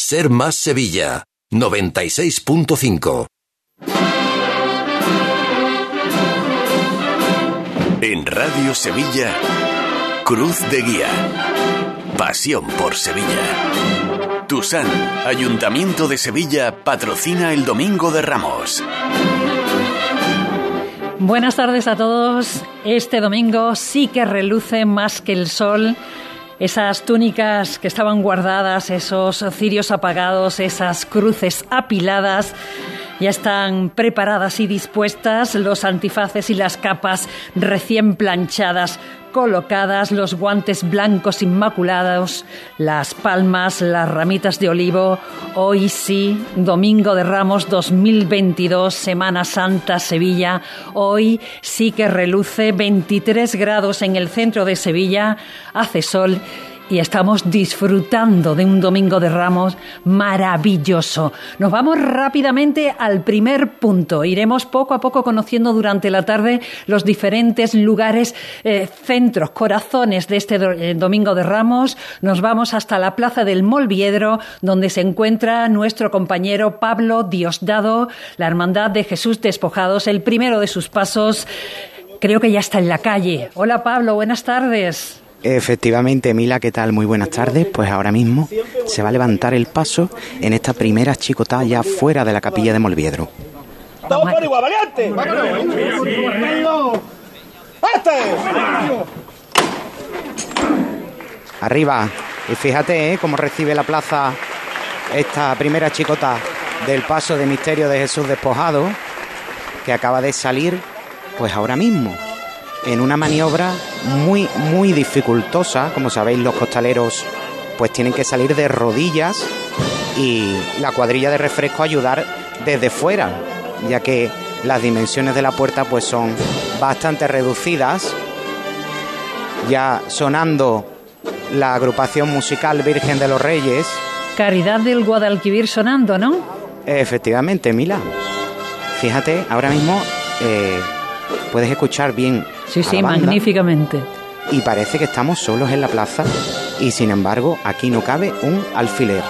Ser Más Sevilla, 96.5. En Radio Sevilla, Cruz de Guía. Pasión por Sevilla. Tusan, Ayuntamiento de Sevilla, patrocina el Domingo de Ramos. Buenas tardes a todos. Este domingo sí que reluce más que el sol. Esas túnicas que estaban guardadas, esos cirios apagados, esas cruces apiladas, ya están preparadas y dispuestas los antifaces y las capas recién planchadas colocadas los guantes blancos inmaculados, las palmas, las ramitas de olivo. Hoy sí, Domingo de Ramos 2022, Semana Santa, Sevilla. Hoy sí que reluce 23 grados en el centro de Sevilla, hace sol y estamos disfrutando de un Domingo de Ramos maravilloso. Nos vamos rápidamente al primer punto. Iremos poco a poco conociendo durante la tarde los diferentes lugares, eh, centros, corazones de este eh, Domingo de Ramos. Nos vamos hasta la Plaza del Molviedro, donde se encuentra nuestro compañero Pablo Diosdado, la Hermandad de Jesús Despojados, el primero de sus pasos. Creo que ya está en la calle. Hola Pablo, buenas tardes. Efectivamente, Mila, ¿qué tal? Muy buenas tardes. Pues ahora mismo se va a levantar el paso en esta primera chicotá ya fuera de la capilla de Molviedro. ¡Vamos por igual, valiente! Arriba. Y fíjate ¿eh? cómo recibe la plaza esta primera chicota del paso de misterio de Jesús despojado, que acaba de salir, pues ahora mismo en una maniobra muy, muy dificultosa. Como sabéis, los costaleros pues tienen que salir de rodillas y la cuadrilla de refresco ayudar desde fuera, ya que las dimensiones de la puerta pues son bastante reducidas. Ya sonando la agrupación musical Virgen de los Reyes. Caridad del Guadalquivir sonando, ¿no? Efectivamente, Mila. Fíjate, ahora mismo eh, puedes escuchar bien Sí, sí, magníficamente. Y parece que estamos solos en la plaza y sin embargo aquí no cabe un alfiler.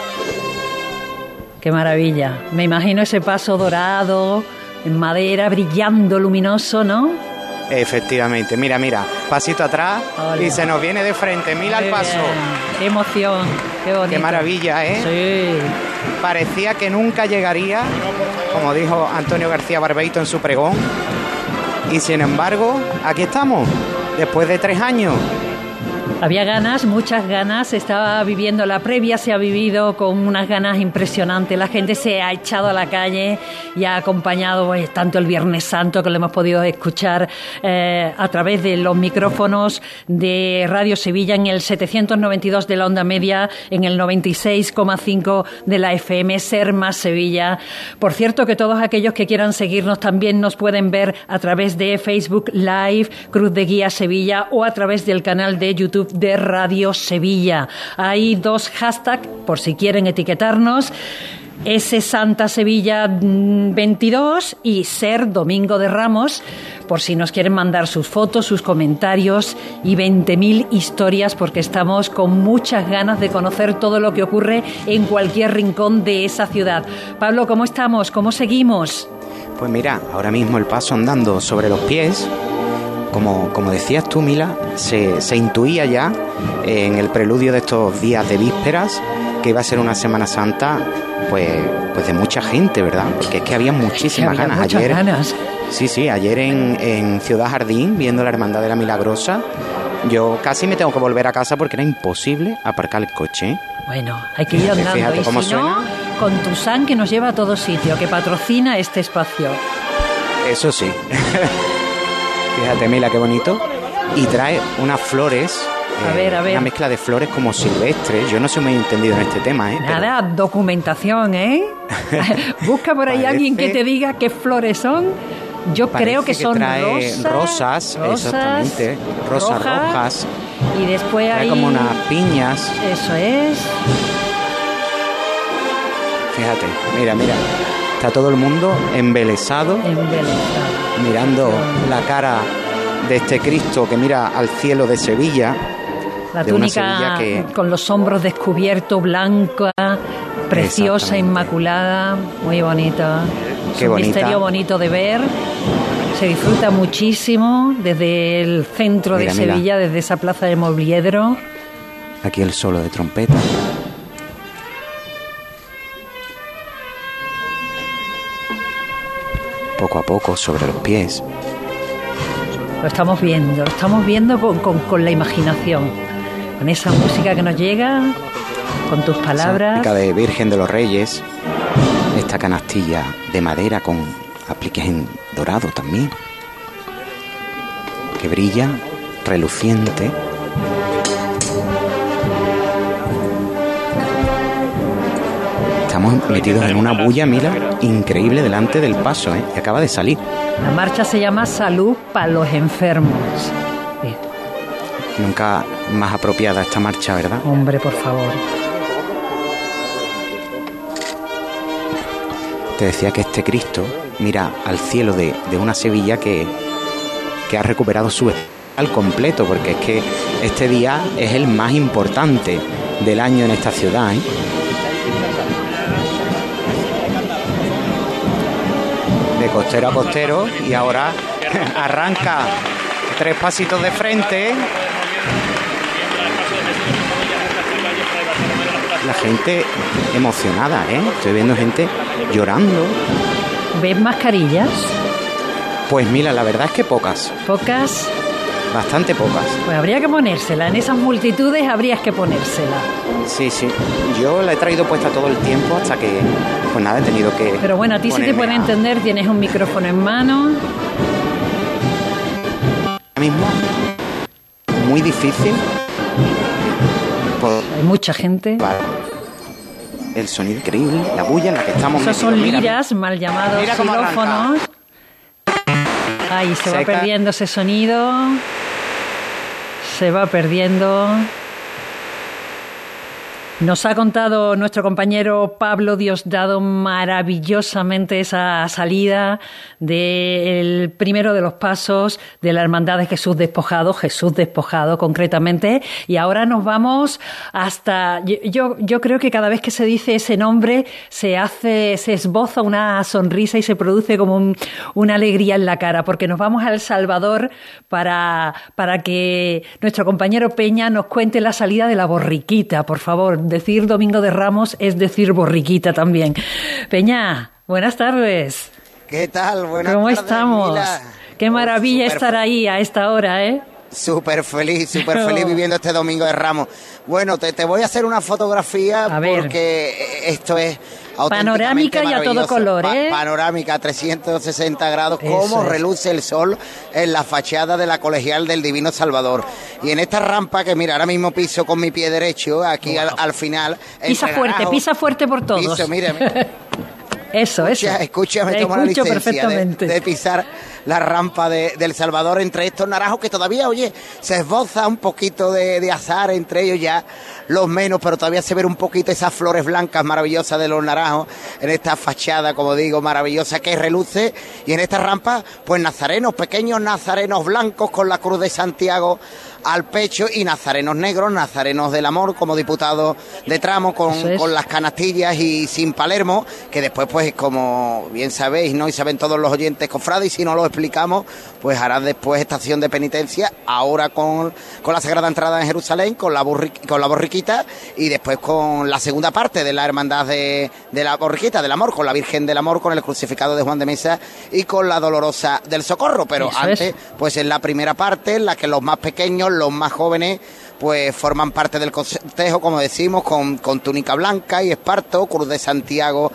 Qué maravilla. Me imagino ese paso dorado, en madera, brillando, luminoso, ¿no? Efectivamente, mira, mira, pasito atrás y se nos viene de frente, mira el paso. Qué emoción, qué bonito. Qué maravilla, ¿eh? Sí. Parecía que nunca llegaría, como dijo Antonio García Barbeito en su pregón, y sin embargo, aquí estamos, después de tres años. Había ganas, muchas ganas. Estaba viviendo la previa, se ha vivido con unas ganas impresionantes. La gente se ha echado a la calle y ha acompañado pues, tanto el Viernes Santo que lo hemos podido escuchar eh, a través de los micrófonos de Radio Sevilla en el 792 de la onda media, en el 96,5 de la FM Ser Más Sevilla. Por cierto que todos aquellos que quieran seguirnos también nos pueden ver a través de Facebook Live, Cruz de Guía Sevilla o a través del canal de YouTube de Radio Sevilla. Hay dos hashtags por si quieren etiquetarnos. S Santa Sevilla 22 mm, y Ser Domingo de Ramos, por si nos quieren mandar sus fotos, sus comentarios y 20.000 historias, porque estamos con muchas ganas de conocer todo lo que ocurre en cualquier rincón de esa ciudad. Pablo, ¿cómo estamos? ¿Cómo seguimos? Pues mira, ahora mismo el paso andando sobre los pies, como, como decías tú, Mila, se, se intuía ya en el preludio de estos días de vísperas que iba a ser una Semana Santa pues, pues de mucha gente, ¿verdad? Porque es que había muchísimas ganas. Muchas ayer, ganas. Sí, sí, ayer en, en Ciudad Jardín, viendo la Hermandad de la Milagrosa, yo casi me tengo que volver a casa porque era imposible aparcar el coche. ¿eh? Bueno, hay que ir andando. Fíjate y cómo si suena. no, con Tusan que nos lleva a todo sitio, que patrocina este espacio. Eso sí. Fíjate, Mila, qué bonito. Y trae unas flores. A ver, a ver. Una mezcla de flores como silvestres. Yo no soy muy entendido en este tema, ¿eh? Pero Nada, documentación, ¿eh? Busca por ahí Parece- alguien que te diga qué flores son. Yo parece creo que son trae rosas, rosas, exactamente. Rosas rojas. Y después trae hay... como unas piñas. Eso es. Fíjate, mira, mira. Está todo el mundo embelesado, Embelesado. mirando la cara de este Cristo que mira al cielo de Sevilla. La de túnica que con los hombros descubiertos, blanca, preciosa, inmaculada, muy bonita. es un misterio bonito de ver. Se disfruta muchísimo desde el centro de Sevilla, desde esa plaza de Mobliedro. Aquí el solo de trompeta. Poco a poco sobre los pies. Lo estamos viendo, lo estamos viendo con, con la imaginación, con esa música que nos llega, con tus palabras. Esa de Virgen de los Reyes, esta canastilla de madera con apliques en dorado también, que brilla, reluciente. Metidos en una bulla, mira, increíble delante del paso, ¿eh? que acaba de salir. La marcha se llama Salud para los enfermos. Nunca más apropiada esta marcha, ¿verdad? Hombre, por favor. Te decía que este Cristo mira al cielo de, una Sevilla que, que ha recuperado su al completo, porque es que este día es el más importante del año en esta ciudad. ¿eh? De costero a costero y ahora arranca tres pasitos de frente. La gente emocionada, ¿eh? Estoy viendo gente llorando. ¿Ves mascarillas? Pues mira, la verdad es que pocas. ¿Pocas? Bastante pocas. Pues habría que ponérsela, en esas multitudes habrías que ponérsela. Sí, sí. Yo la he traído puesta todo el tiempo hasta que, pues nada, he tenido que... Pero bueno, a ti sí te puede entender, tienes un micrófono en mano. Ahora mismo, muy difícil. Hay mucha gente el sonido increíble, la bulla en la que estamos Esos son liras, mal llamados xilófonos. Ahí se va perdiendo ese sonido. Se va perdiendo. Nos ha contado nuestro compañero Pablo Diosdado maravillosamente esa salida del primero de los pasos de la Hermandad de Jesús Despojado, Jesús Despojado concretamente, y ahora nos vamos hasta, yo, yo creo que cada vez que se dice ese nombre se hace, se esboza una sonrisa y se produce como una alegría en la cara, porque nos vamos a El Salvador para, para que nuestro compañero Peña nos cuente la salida de la borriquita, por favor decir Domingo de Ramos es decir borriquita también. Peña, buenas tardes. ¿Qué tal? Buenas ¿Cómo estamos? Qué maravilla estar ahí a esta hora, ¿eh? Súper feliz, súper feliz viviendo este Domingo de Ramos. Bueno, te, te voy a hacer una fotografía porque esto es Panorámica y a todo color, ¿eh? panorámica a 360 grados, cómo reluce el sol en la fachada de la colegial del Divino Salvador. Y en esta rampa que mira, ahora mismo piso con mi pie derecho, aquí al, final. Pisa fuerte, pisa fuerte por todos. Piso, mire, Eso, eso. Escúchame, tomo la licencia de, pisar la rampa de, del Salvador entre estos naranjos que todavía, oye, se esboza un poquito de, de, azar entre ellos ya, los menos, pero todavía se ve un poquito esas flores blancas maravillosas de los naranjos en esta fachada, como digo, maravillosa que reluce y en esta rampa, pues nazarenos, pequeños nazarenos blancos con la cruz de Santiago al pecho y nazarenos negros, nazarenos del amor como diputado de tramo con, con las canastillas y sin Palermo, que después pues como bien sabéis, ¿no? Y saben todos los oyentes cofrades y si no lo explicamos, pues hará después estación de penitencia, ahora con, con la Sagrada Entrada en Jerusalén, con la, con la borriquita y después con la segunda parte de la Hermandad de, de la borriquita, del amor, con la Virgen del Amor, con el crucificado de Juan de Mesa y con la Dolorosa del Socorro. Pero antes, pues en la primera parte, en la que los más pequeños, los más jóvenes, pues forman parte del cortejo, como decimos, con, con túnica blanca y esparto, Cruz de Santiago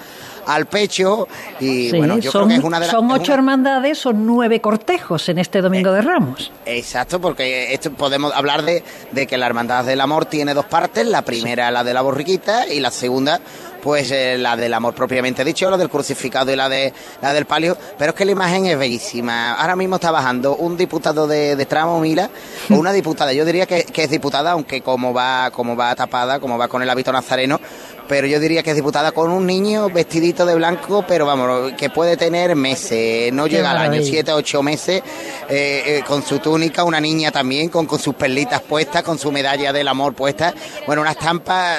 al pecho y bueno, yo son, creo que es una de las... Son ocho hermandades, son nueve cortejos en este Domingo de Ramos. Exacto, porque esto podemos hablar de, de, que la Hermandad del Amor tiene dos partes, la primera la de la borriquita y la segunda pues eh, la del amor propiamente dicho, la del crucificado y la de la del palio, pero es que la imagen es bellísima. Ahora mismo está bajando un diputado de, de tramo Mila o una diputada, yo diría que, que, es diputada, aunque como va, como va tapada, como va con el hábito nazareno, pero yo diría que es diputada con un niño vestidito de blanco, pero vamos, que puede tener meses, no llega al año, siete, ocho meses, eh, eh, con su túnica, una niña también, con, con sus perlitas puestas, con su medalla del amor puesta, bueno, una estampa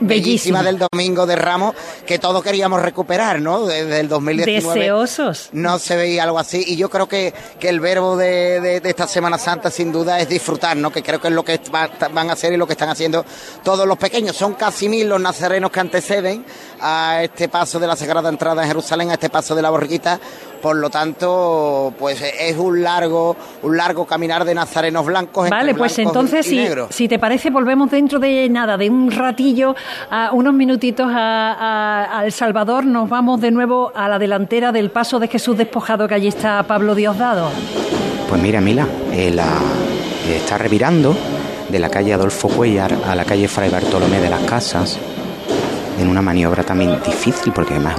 bellísima, del domingo de Ramos que todos queríamos recuperar, ¿no? Desde el 2019. Deseosos. No se veía algo así y yo creo que, que el verbo de, esta Semana Santa sin duda es disfrutar, ¿no? Que creo que es lo que van a hacer y lo que están haciendo todos los pequeños. Son casi mil los nazarenos que anteceden a este paso de la Sagrada Entrada en Jerusalén, a este paso de la borriquita. Por lo tanto, pues es un largo, un largo caminar de nazarenos blancos. Vale, pues entonces, si, si, te parece, volvemos dentro de nada, de un ratillo, a unos minutitos a, El Salvador. Nos vamos de nuevo a la delantera del paso de Jesús despojado, que allí está Pablo Diosdado. Pues mira, Mila, eh, está revirando de la calle Adolfo Cuellar a la calle Fray Bartolomé de las Casas en una maniobra también difícil porque además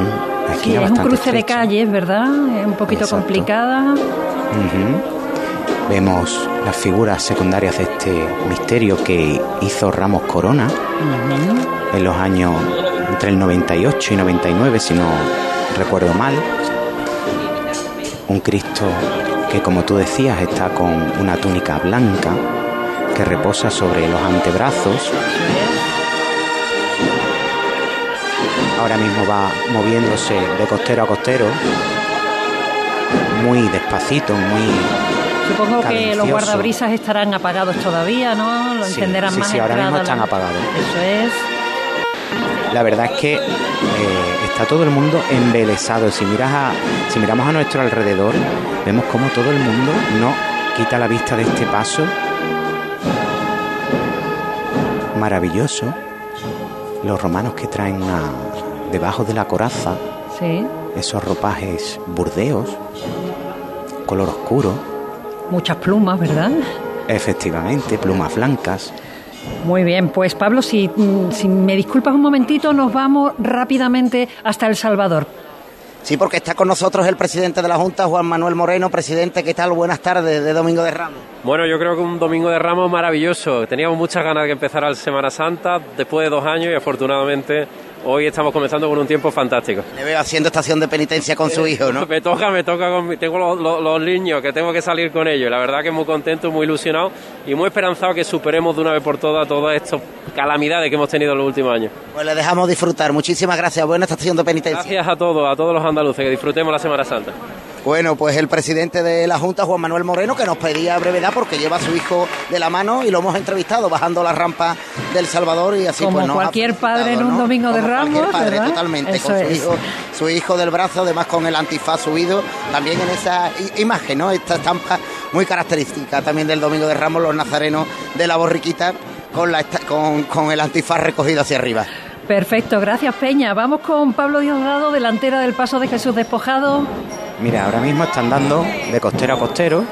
aquí es un cruce de calles, ¿verdad? Es un poquito complicada. Vemos las figuras secundarias de este misterio que hizo Ramos Corona en los años entre el 98 y 99, si no recuerdo mal. Un Cristo que, como tú decías, está con una túnica blanca que reposa sobre los antebrazos ahora mismo va moviéndose de costero a costero, muy despacito, muy... Supongo que los guardabrisas estarán apagados todavía, ¿no? Lo encenderán sí, más. Sí, ahora mismo están apagados. Eso es. La verdad es que eh, está todo el mundo embelesado. Si miras a, si miramos a nuestro alrededor, vemos como todo el mundo no quita la vista de este paso maravilloso. Los romanos que traen una, debajo de la coraza, sí. esos ropajes burdeos, color oscuro. Muchas plumas, ¿verdad? Efectivamente, plumas blancas. Muy bien, pues Pablo, si, si me disculpas un momentito, nos vamos rápidamente hasta El Salvador. Sí, porque está con nosotros el presidente de la Junta, Juan Manuel Moreno. Presidente, ¿qué tal? Buenas tardes de Domingo de Ramos. Bueno, yo creo que un Domingo de Ramos maravilloso. Teníamos muchas ganas de que empezara la Semana Santa después de dos años y afortunadamente hoy estamos comenzando con un tiempo fantástico. Le veo haciendo estación de penitencia con su hijo, ¿no? me toca, me toca, con, tengo los, niños que tengo que salir con ellos. La verdad que muy contento, muy ilusionado y muy esperanzado que superemos de una vez por todas todas estas calamidades que hemos tenido en los últimos años. Pues le dejamos disfrutar. Muchísimas gracias. Buena estación de penitencia. Gracias a todos, a todos los andaluces, que disfrutemos la Semana Santa. Bueno, pues el presidente de la Junta, Juan Manuel Moreno, que nos pedía brevedad porque lleva a su hijo de la mano y lo hemos entrevistado bajando la rampa del Salvador y así Como pues cualquier padre en un domingo de Ramos, padre, totalmente, con su hijo, su hijo del brazo, además con el antifaz subido, también en esa imagen, ¿no? Esta estampa muy característica también del domingo de Ramos, los nazarenos de la borriquita con, la, con, con el antifaz recogido hacia arriba. Perfecto, gracias Peña. Vamos con Pablo Diosdado, delantera del Paso de Jesús Despojado. Mira, ahora mismo están dando de costero a costero,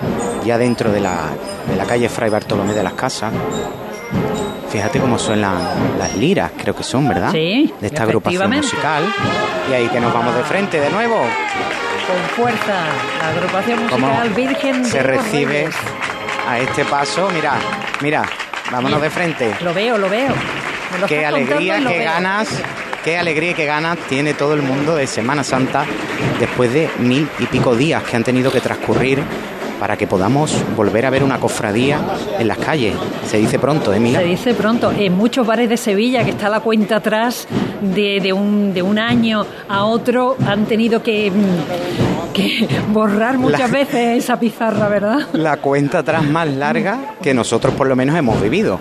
ya dentro de la, de la calle Fray Bartolomé de las Casas. Fíjate cómo suenan las liras, creo que son, ¿verdad? Sí. De esta agrupación musical. Y ahí que nos vamos de frente de nuevo. Con fuerza, la agrupación musical Virgen Se recibe a este paso, mira, mira, vámonos de frente. Lo veo, lo veo qué alegría, qué ganas, qué alegría y qué ganas tiene todo el mundo de Semana Santa después de mil y pico días que han tenido que transcurrir para que podamos volver a ver una cofradía en las calles. Se dice pronto, ¿eh, Se dice pronto. En muchos bares de Sevilla, que está la cuenta atrás de, de, un, de un año a otro, han tenido que que borrar muchas veces esa pizarra, ¿verdad? La cuenta atrás más larga que nosotros por lo menos hemos vivido.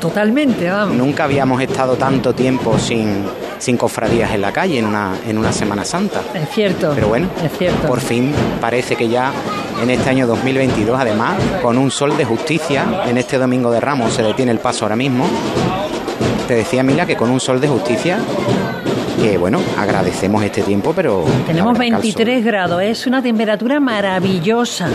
Totalmente, vamos. Nunca habíamos estado tanto tiempo sin, sin cofradías en la calle en una, en una Semana Santa. Es cierto. Pero bueno, es cierto. por fin parece que ya en este año 2022, además, con un sol de justicia, en este domingo de Ramos se detiene el paso ahora mismo. Te decía Mila que con un sol de justicia que bueno, agradecemos este tiempo, pero... Tenemos 23 grados, es una temperatura maravillosa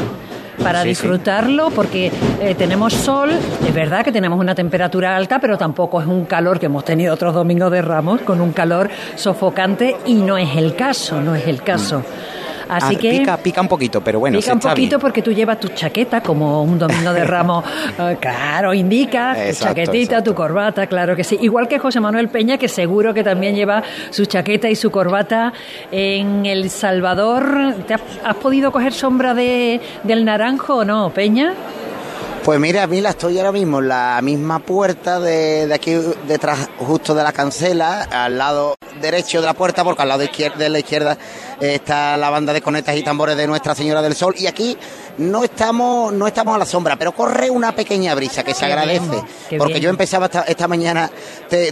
para disfrutarlo porque eh, tenemos sol, es verdad que tenemos una temperatura alta, pero tampoco es un calor que hemos tenido otros domingos de Ramos con un calor sofocante y no es el caso, no es el caso. Así ah, que pica, pica un poquito, pero bueno, pica un poquito porque tú llevas tu chaqueta como un domingo de ramos, eh, claro, indica tu chaquetita, tu corbata, claro que sí. Igual que José Manuel Peña, que seguro que también lleva su chaqueta y su corbata en El Salvador. ¿Te has, podido coger sombra de, del naranjo o no, Peña? Pues mira, Mila, estoy ahora mismo en la misma puerta de, de, aquí detrás, justo de la cancela, al lado derecho de la puerta, porque al lado izquierda, de la izquierda está la banda de conetas y tambores de Nuestra Señora del Sol. Y aquí no estamos, no estamos a la sombra, pero corre una pequeña brisa que se agradece. porque yo empezaba esta, mañana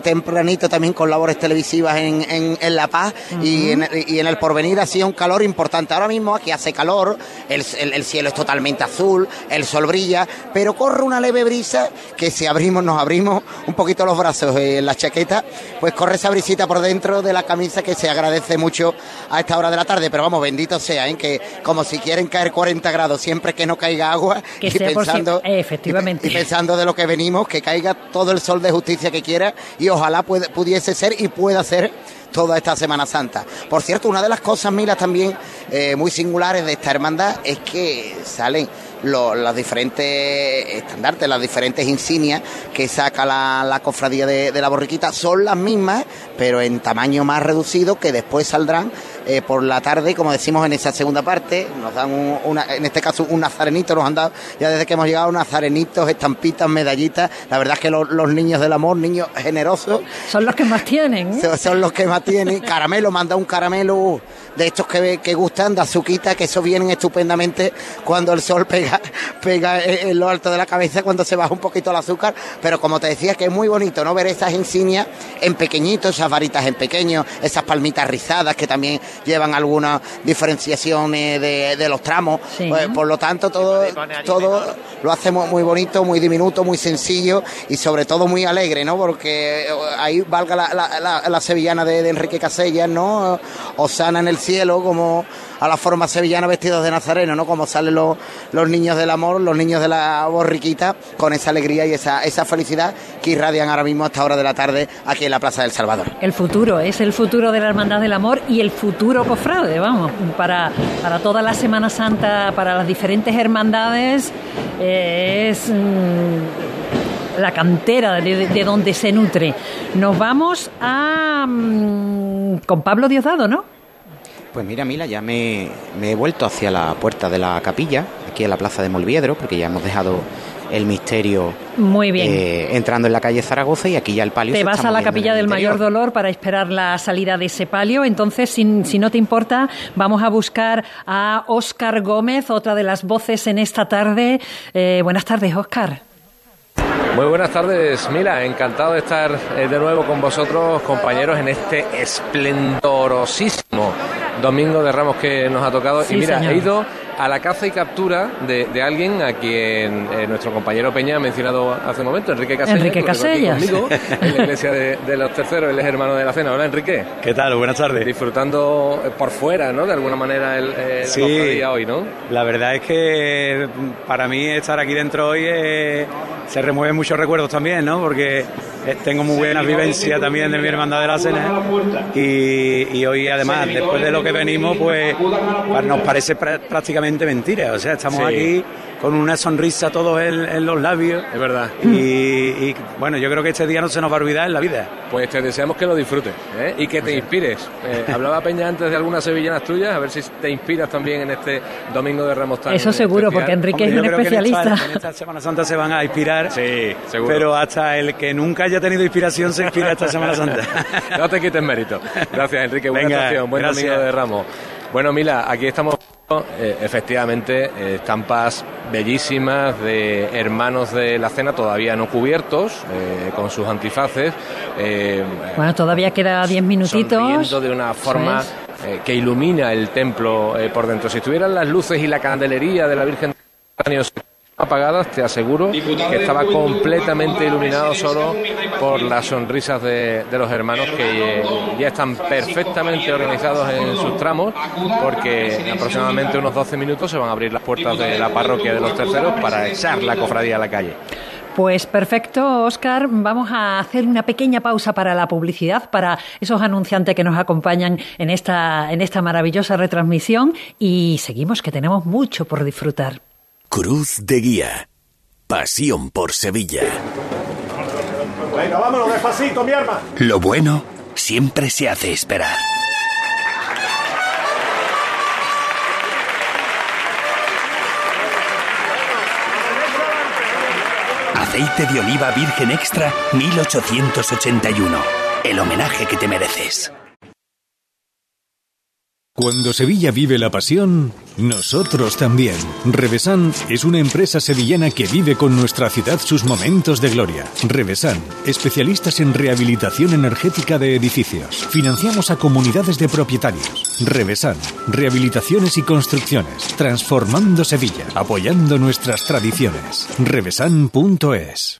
tempranito también con labores televisivas en, en, La Paz y, en, y en el porvenir hacía un calor importante. Ahora mismo aquí hace calor, el, el, cielo es totalmente azul, el sol brilla, pero corre una leve brisa que si abrimos, nos abrimos un poquito los brazos en la chaqueta, pues corre esa brisita por dentro de la camisa que se agradece mucho a esta hora de la tarde. Pero vamos, bendito sea, ¿eh? que como si quieren caer 40 grados siempre que no caiga agua y pensando efectivamente y, pensando de lo que venimos que caiga todo el sol de justicia que quiera y ojalá pudiese ser y pueda ser toda esta Semana Santa. Por cierto, una de las cosas, Mila, también eh, muy singulares de esta hermandad es que salen los, diferentes estandartes, las diferentes insignias que saca la, cofradía de, la borriquita son las mismas, pero en tamaño más reducido que después saldrán eh, por la tarde, como decimos en esa segunda parte, nos dan una, en este caso un nazarenito, nos han dado ya desde que hemos llegado nazarenitos, estampitas, medallitas, la verdad es que los, niños del amor, niños generosos. Son los que más tienen. Son, los que más tienen. Caramelo, manda un caramelo de estos que, que gustan, de azuquita, que eso vienen estupendamente cuando el sol pega, pega en lo alto de la cabeza, cuando se baja un poquito el azúcar, pero como te decía, que es muy bonito, ¿no? Ver esas insignias en pequeñitos, esas varitas en pequeño, esas palmitas rizadas que también llevan alguna diferenciación de, de los tramos, pues, por lo tanto todo, todo lo hacemos muy bonito, muy diminuto, muy sencillo y sobre todo muy alegre, ¿no? Porque ahí valga la, la, sevillana de, de Enrique Casellas, ¿no? Osana en el cielo, como a la forma sevillana vestidos de nazareno, ¿no? Como salen los, los niños del amor, los niños de la borriquita, con esa alegría y esa, esa felicidad que irradian ahora mismo a esta hora de la tarde aquí en la Plaza del Salvador. El futuro, es el futuro de la Hermandad del Amor y el futuro cofrade, vamos, para, para toda la Semana Santa, para las diferentes hermandades, eh, es... Mm, la cantera de, donde se nutre. Nos vamos a mm, con Pablo Diosdado, ¿no? Pues mira, Mila, ya me, he vuelto hacia la puerta de la capilla, aquí en la plaza de Molviedro, porque ya hemos dejado el misterio Muy bien. Eh, entrando en la calle Zaragoza y aquí ya el palio. Te vas a la capilla del Mayor Dolor para esperar la salida de ese palio. Entonces, si, no te importa, vamos a buscar a Óscar Gómez, otra de las voces en esta tarde. Eh, buenas tardes, Óscar. Muy buenas tardes, Mila. Encantado de estar eh, de nuevo con vosotros, compañeros, en este esplendorosísimo Domingo de Ramos que nos ha tocado. y mira, he ido a la caza y captura de, alguien a quien eh, nuestro compañero Peña ha mencionado hace un momento, Enrique Casellas. Enrique Casellas. Conmigo, en la iglesia de, los terceros, él es hermano de la cena. Hola, Enrique. ¿Qué tal? Buenas tardes. Disfrutando eh, por fuera, ¿no? De alguna manera el, el sí, hoy, ¿no? La verdad es que para mí estar aquí dentro hoy se remueven muchos recuerdos también, ¿no? Porque eh, tengo muy buena vivencia también de mi hermandad de la cena y, hoy además, después de lo que venimos, pues nos parece prácticamente mentira. O sea, estamos aquí con una sonrisa todos en, los labios. Es verdad. Y, bueno, yo creo que este día no se nos va a olvidar en la vida. Pues te deseamos que lo disfrutes ¿eh? y que te inspires. Eh, hablaba Peña antes de algunas sevillanas tuyas, a ver si te inspiras también en este domingo de Ramos Eso seguro, porque Enrique es un especialista. en, esta, Semana Santa se van a inspirar. Sí, seguro. Pero hasta el que nunca haya tenido inspiración se inspira esta Semana Santa. no te quites mérito. Gracias, Enrique. Buena Buen domingo de Ramos. Bueno, Mila, aquí estamos efectivamente, eh, estampas bellísimas de hermanos de la cena todavía no cubiertos, eh, con sus antifaces. bueno, todavía queda 10 minutitos. de una forma que ilumina el templo por dentro. Si estuvieran las luces y la candelería de la Virgen de apagadas, te aseguro que estaba completamente iluminado solo por las sonrisas de, los hermanos que ya están perfectamente organizados en sus tramos, porque en aproximadamente unos 12 minutos se van a abrir las puertas de la parroquia de los terceros para echar la cofradía a la calle. Pues perfecto, Oscar. Vamos a hacer una pequeña pausa para la publicidad, para esos anunciantes que nos acompañan en esta, en esta maravillosa retransmisión y seguimos que tenemos mucho por disfrutar. Cruz de Guía. Pasión por Sevilla. Venga, vámonos despacito, mi arma. Lo bueno siempre se hace esperar. aceite de oliva virgen extra 1881. El homenaje que te mereces. Cuando Sevilla vive la pasión, nosotros también. Revesan es una empresa sevillana que vive con nuestra ciudad sus momentos de gloria. Revesan, especialistas en rehabilitación energética de edificios. Financiamos a comunidades de propietarios. Revesan, rehabilitaciones y construcciones, transformando Sevilla, apoyando nuestras tradiciones. Revesan.es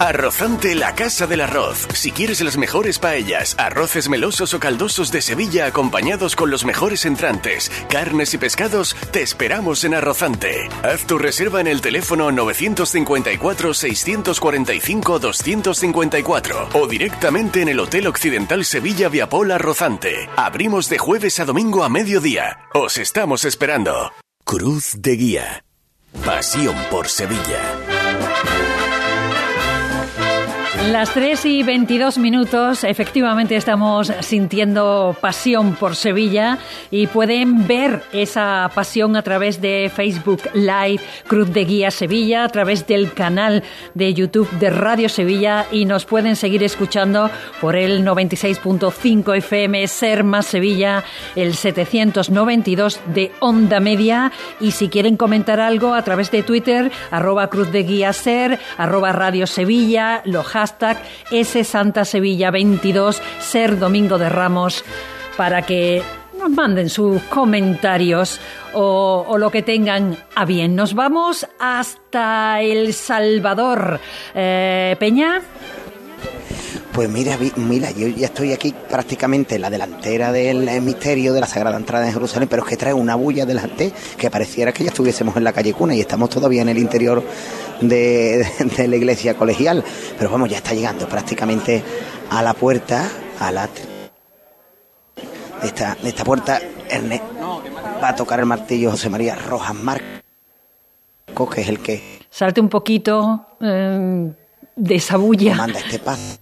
Arrozante la Casa del Arroz. Si quieres las mejores paellas, arroces melosos o caldosos de Sevilla acompañados con los mejores entrantes, carnes y pescados, te esperamos en Arrozante. Haz tu reserva en el teléfono 954-645-254 o directamente en el Hotel Occidental Sevilla Viapol Arrozante. Abrimos de jueves a domingo a mediodía. Os estamos esperando. Cruz de Guía. Pasión por Sevilla. Las 3 y 22 minutos, efectivamente estamos sintiendo pasión por Sevilla y pueden ver esa pasión a través de Facebook Live Cruz de Guía Sevilla, a través del canal de YouTube de Radio Sevilla y nos pueden seguir escuchando por el 96.5 FM Ser Más Sevilla, el 792 de Onda Media. Y si quieren comentar algo a través de Twitter, arroba Cruz de Guía Ser, arroba Radio Sevilla, lo hashtag ese Santa Sevilla 22, ser Domingo de Ramos, para que nos manden sus comentarios o, lo que tengan a bien. Nos vamos hasta El Salvador. Eh, Peña. Pues mira, mira, yo ya estoy aquí prácticamente en la delantera del misterio de la Sagrada Entrada de Jerusalén, pero es que trae una bulla delante que pareciera que ya estuviésemos en la calle Cuna y estamos todavía en el interior de, la iglesia colegial. Pero vamos, ya está llegando prácticamente a la puerta, a la de esta, de esta puerta, Ernest va a tocar el martillo José María Rojas Marcos, que es el que... Salte un poquito eh, de esa bulla. Manda este paz.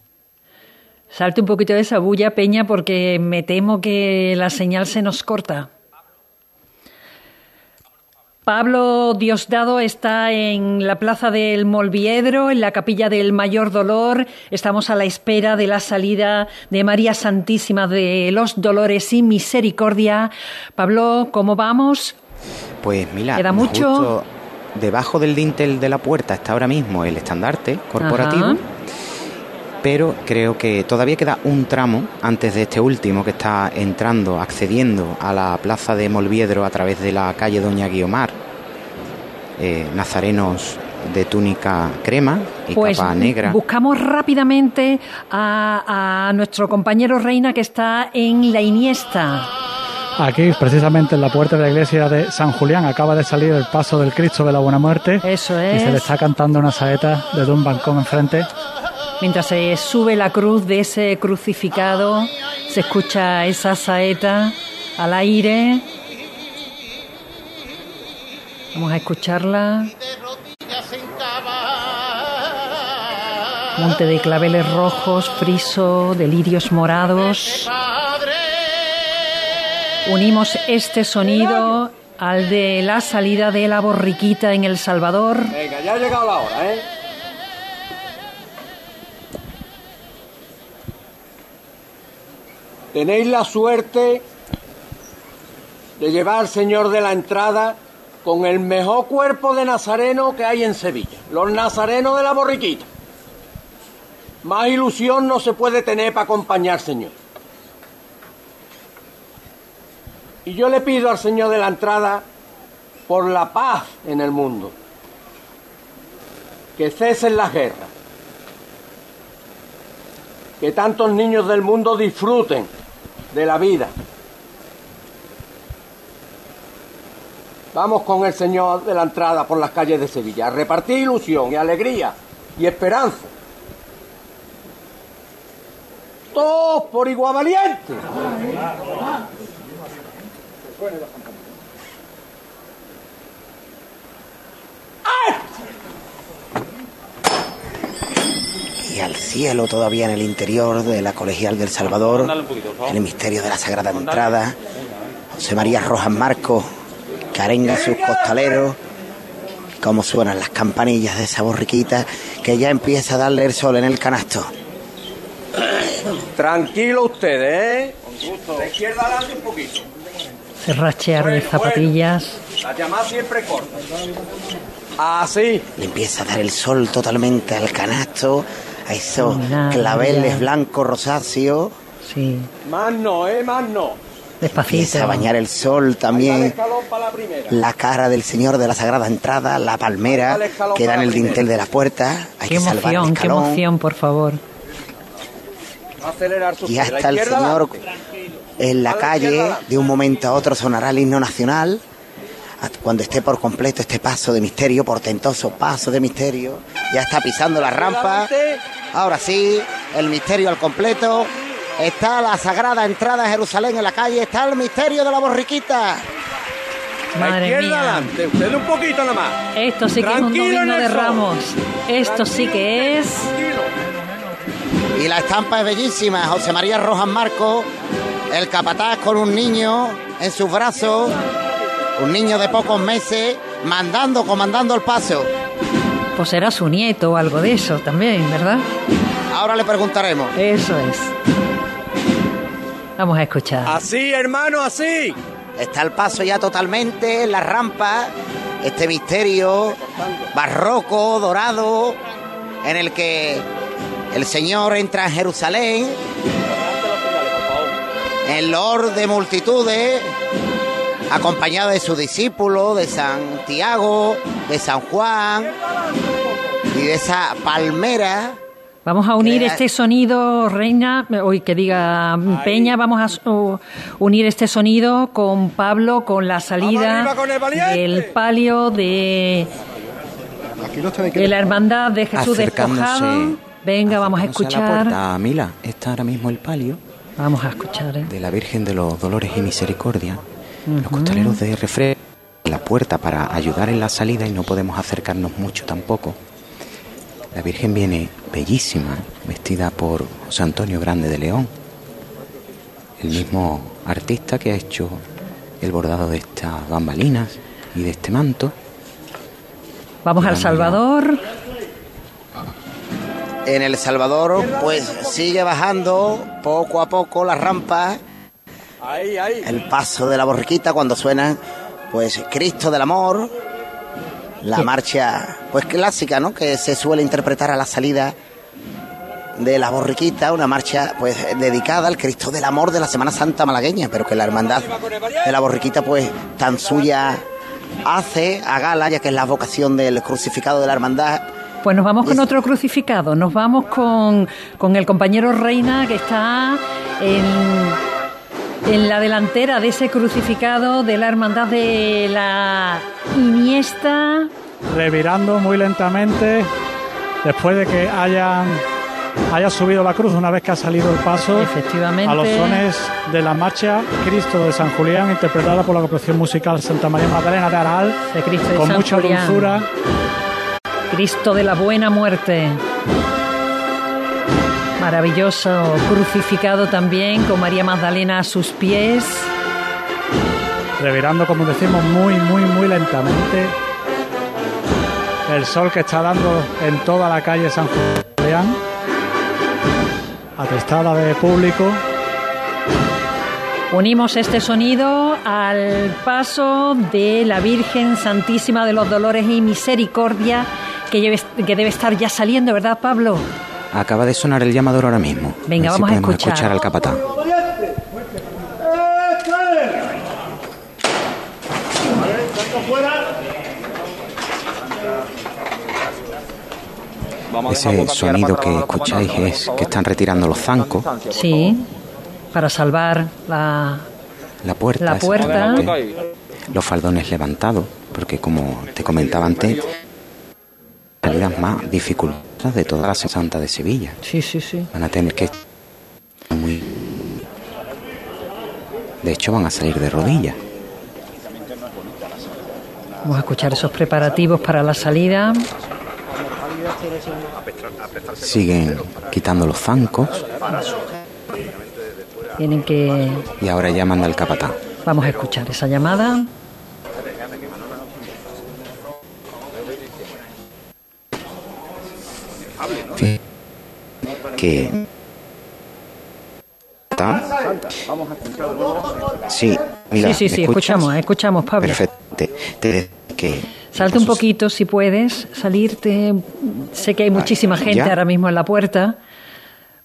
Salte un poquito de esa bulla, Peña, porque me temo que la señal se nos corta. Pablo Diosdado está en la plaza del Molviedro, en la capilla del Mayor Dolor. Estamos a la espera de la salida de María Santísima de los Dolores y Misericordia. Pablo, ¿cómo vamos? Pues mira, ¿Queda mucho? debajo del dintel de la puerta está ahora mismo el estandarte corporativo pero creo que todavía queda un tramo antes de este último que está entrando, accediendo a la plaza de Molviedro a través de la calle Doña Guiomar. Eh, nazarenos de túnica crema y pues capa negra. Buscamos rápidamente a, a nuestro compañero Reina que está en la Iniesta. Aquí, precisamente en la puerta de la iglesia de San Julián, acaba de salir el paso del Cristo de la Buena Muerte. Eso es. Y se le está cantando una saeta desde un balcón enfrente mientras se sube la cruz de ese crucificado, se escucha esa saeta al aire. Vamos a escucharla. Monte de claveles rojos, friso, de lirios morados. Unimos este sonido al de la salida de la borriquita en El Salvador. Venga, ya ha llegado la hora, ¿eh? Tenéis la suerte de llevar al Señor de la Entrada con el mejor cuerpo de nazareno que hay en Sevilla, los nazarenos de la borriquita. Más ilusión no se puede tener para acompañar, Señor. Y yo le pido al Señor de la Entrada por la paz en el mundo, que cesen las guerras, que tantos niños del mundo disfruten de la vida. Vamos con el Señor de la Entrada por las calles de Sevilla, repartir ilusión y alegría y esperanza. Todos por igual valiente. Y al cielo todavía en el interior de la Colegial del Salvador, el misterio de la Sagrada Entrada, José María Rojas Marcos, que arenga sus costaleros, cómo suenan las campanillas de esa borriquita que ya empieza a darle el sol en el canasto. Tranquilo ustedes, ¿eh? De izquierda adelante un poquito. Cerrachear de zapatillas. La llamada siempre corta. Así. Le empieza a dar el sol totalmente al canasto, a esos claveles blancos rosáceos. Sí. Más no, ¿eh? Más no. Despacito. Empieza a bañar el sol también. La cara del Señor de la Sagrada Entrada, la palmera que da en el dintel de la puerta. Hay qué que salvar el emoción, qué escalón. emoción, por favor. Acelerar su Y hasta el Señor en la calle, de un momento a otro sonará el himno nacional. Cuando esté por completo este paso de misterio, portentoso paso de misterio, ya está pisando la rampa. Ahora sí, el misterio al completo. Está la sagrada entrada a Jerusalén en la calle. Está el misterio de la borriquita. Madre mía. adelante, usted un poquito nada más. Esto sí que es un domingo de ramos. Esto sí que es. Y la estampa es bellísima. José María Rojas Marco, el capataz con un niño en sus brazos, un niño de pocos meses, mandando, comandando el paso. Pues será su nieto o algo de eso también, ¿verdad? Ahora le preguntaremos. Eso es. Vamos a escuchar. Así, hermano, así. Está el paso ya totalmente en la rampa, este misterio barroco, dorado, en el que el Señor entra en Jerusalén, en lord de multitudes, acompañado de sus discípulos, de Santiago, de San Juan y de esa palmera. Vamos a unir Crea- este sonido, Reina, hoy que diga Peña, vamos a su- unir este sonido con Pablo, con la salida del palio de, de la hermandad de Jesús despojado. Venga, vamos a escuchar. puerta, Mila, está ahora mismo el palio Vamos a escuchar. ¿eh? de la Virgen de los Dolores y Misericordia. Los costaleros de Refre la puerta para ayudar en la salida y no podemos acercarnos mucho tampoco. La Virgen viene bellísima, vestida por José Antonio Grande de León, el mismo artista que ha hecho el bordado de estas bambalinas y de este manto. Vamos al Salvador. En El Salvador, pues sigue bajando poco a poco la rampa, Ahí, ahí. el paso de la borriquita cuando suena, pues Cristo del Amor, la marcha, pues clásica, ¿no? Que se suele interpretar a la salida de la borriquita, una marcha pues dedicada al Cristo del Amor de la Semana Santa malagueña, pero que la hermandad de la borriquita pues tan suya hace a gala, ya que es la vocación del crucificado de la hermandad Pues nos vamos con otro crucificado, nos vamos con, con el compañero Reina que está en, en la delantera de ese crucificado de la hermandad de la Iniesta. revirando muy lentamente después de que hayan haya subido la cruz una vez que ha salido el paso Efectivamente. a los sones de la marcha Cristo de San Julián, interpretada por la Corporación Musical Santa María Magdalena de Aral, de Cristo de con San mucha Julián. dulzura. Cristo de la Buena Muerte. Maravilloso, crucificado también con María Magdalena a sus pies. revirando, como decimos, muy, muy, muy lentamente. El sol que está dando en toda la calle San Julián, atestada de público. Unimos este sonido al paso de la Virgen Santísima de los Dolores y Misericordia, que, debe estar ya saliendo, ¿verdad, Pablo? Acaba de sonar el llamador ahora mismo. Venga, ver si vamos a podemos escuchar. al capatán. Ese sonido que escucháis es que están retirando los zancos, Sí, para salvar la, la puerta, La puerta. los faldones levantados, porque como te comentaba antes, salidas más dificultades de toda la Santa de Sevilla. Sí, sí, sí. Van a tener que muy de hecho van a salir de rodillas. Vamos a escuchar esos preparativos para la salida. Siguen quitando los zancos Tienen que... y ahora llaman al capatán. Vamos a escuchar esa llamada. Que ¿Está? Sí, mira, sí, sí, ¿me sí, escuchamos, escuchamos, Pablo. Perfecto. Te, te que Salte un poquito si puedes, salirte. Sé que hay muchísima gente ¿ya? ahora mismo en la puerta.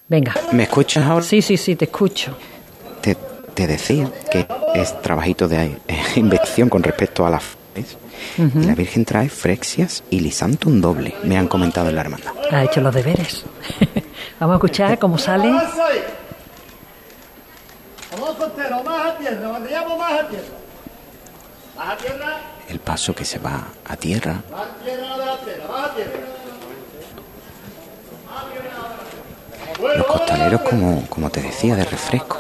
Venga. ¿Me escuchas ahora? Sí, sí, sí, te escucho. Te, te decía que es trabajito de eh, inspección con respecto a las flores. Ujú. Y la Virgen trae frexias y lisantum doble, me han comentado en la hermandad. Ha hecho los deberes. Vamos a escuchar cómo sale. El paso que se va a tierra, los costaleros, como, como te decía, de refresco,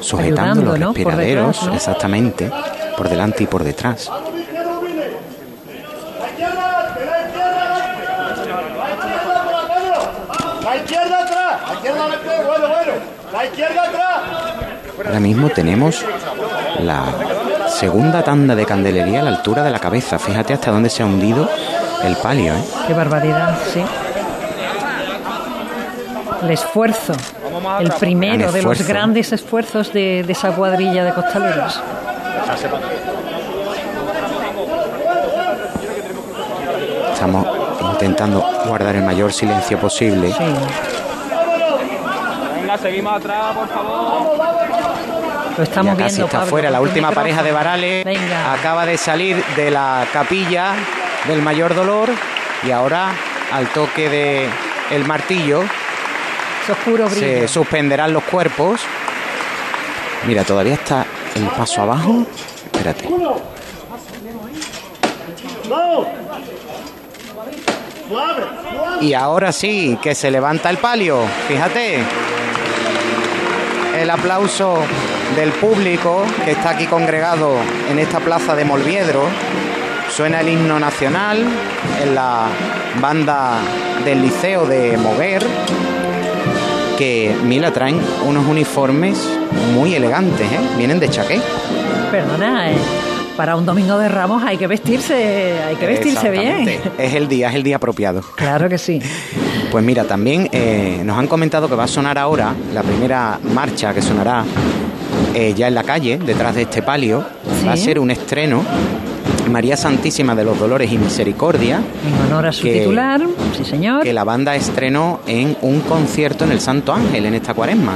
sujetando Ayudando, los ¿no? Por respiraderos, detrás, ¿no? exactamente, por delante y por detrás. La izquierda atrás, la izquierda atrás, bueno, bueno, la izquierda atrás. Ahora mismo tenemos la segunda tanda de candelería a la altura de la cabeza. Fíjate hasta dónde se ha hundido el palio. ¿eh? Qué barbaridad, sí. El esfuerzo. El primero de los grandes esfuerzos de, de esa cuadrilla de costaleros. Estamos intentando guardar el mayor silencio posible. Venga, seguimos atrás, por favor. Lo estamos ya casi viendo, está Pablo, fuera la última pareja de varales. Venga. Acaba de salir de la capilla del mayor dolor y ahora al toque de el martillo oscuro se suspenderán los cuerpos. Mira, todavía está el paso abajo. Espérate. Y ahora sí, que se levanta el palio. Fíjate. El aplauso del público que está aquí congregado en esta plaza de Molviedro. Suena el himno nacional en la banda del Liceo de Moguer. Que, mira, traen unos uniformes muy elegantes, ¿eh? Vienen de chaqué. Perdona, eh, para un domingo de Ramos hay que vestirse, hay que vestirse bien. Es el día, es el día apropiado. Claro que sí. Pues mira, también eh, nos han comentado que va a sonar ahora la primera marcha que sonará eh, ya en la calle, detrás de este palio. Va a ser un estreno. María Santísima de los Dolores y Misericordia, En honor a su Que- titular, sí señor. que la banda estrenó en un concierto en el Santo Ángel en esta cuaresma.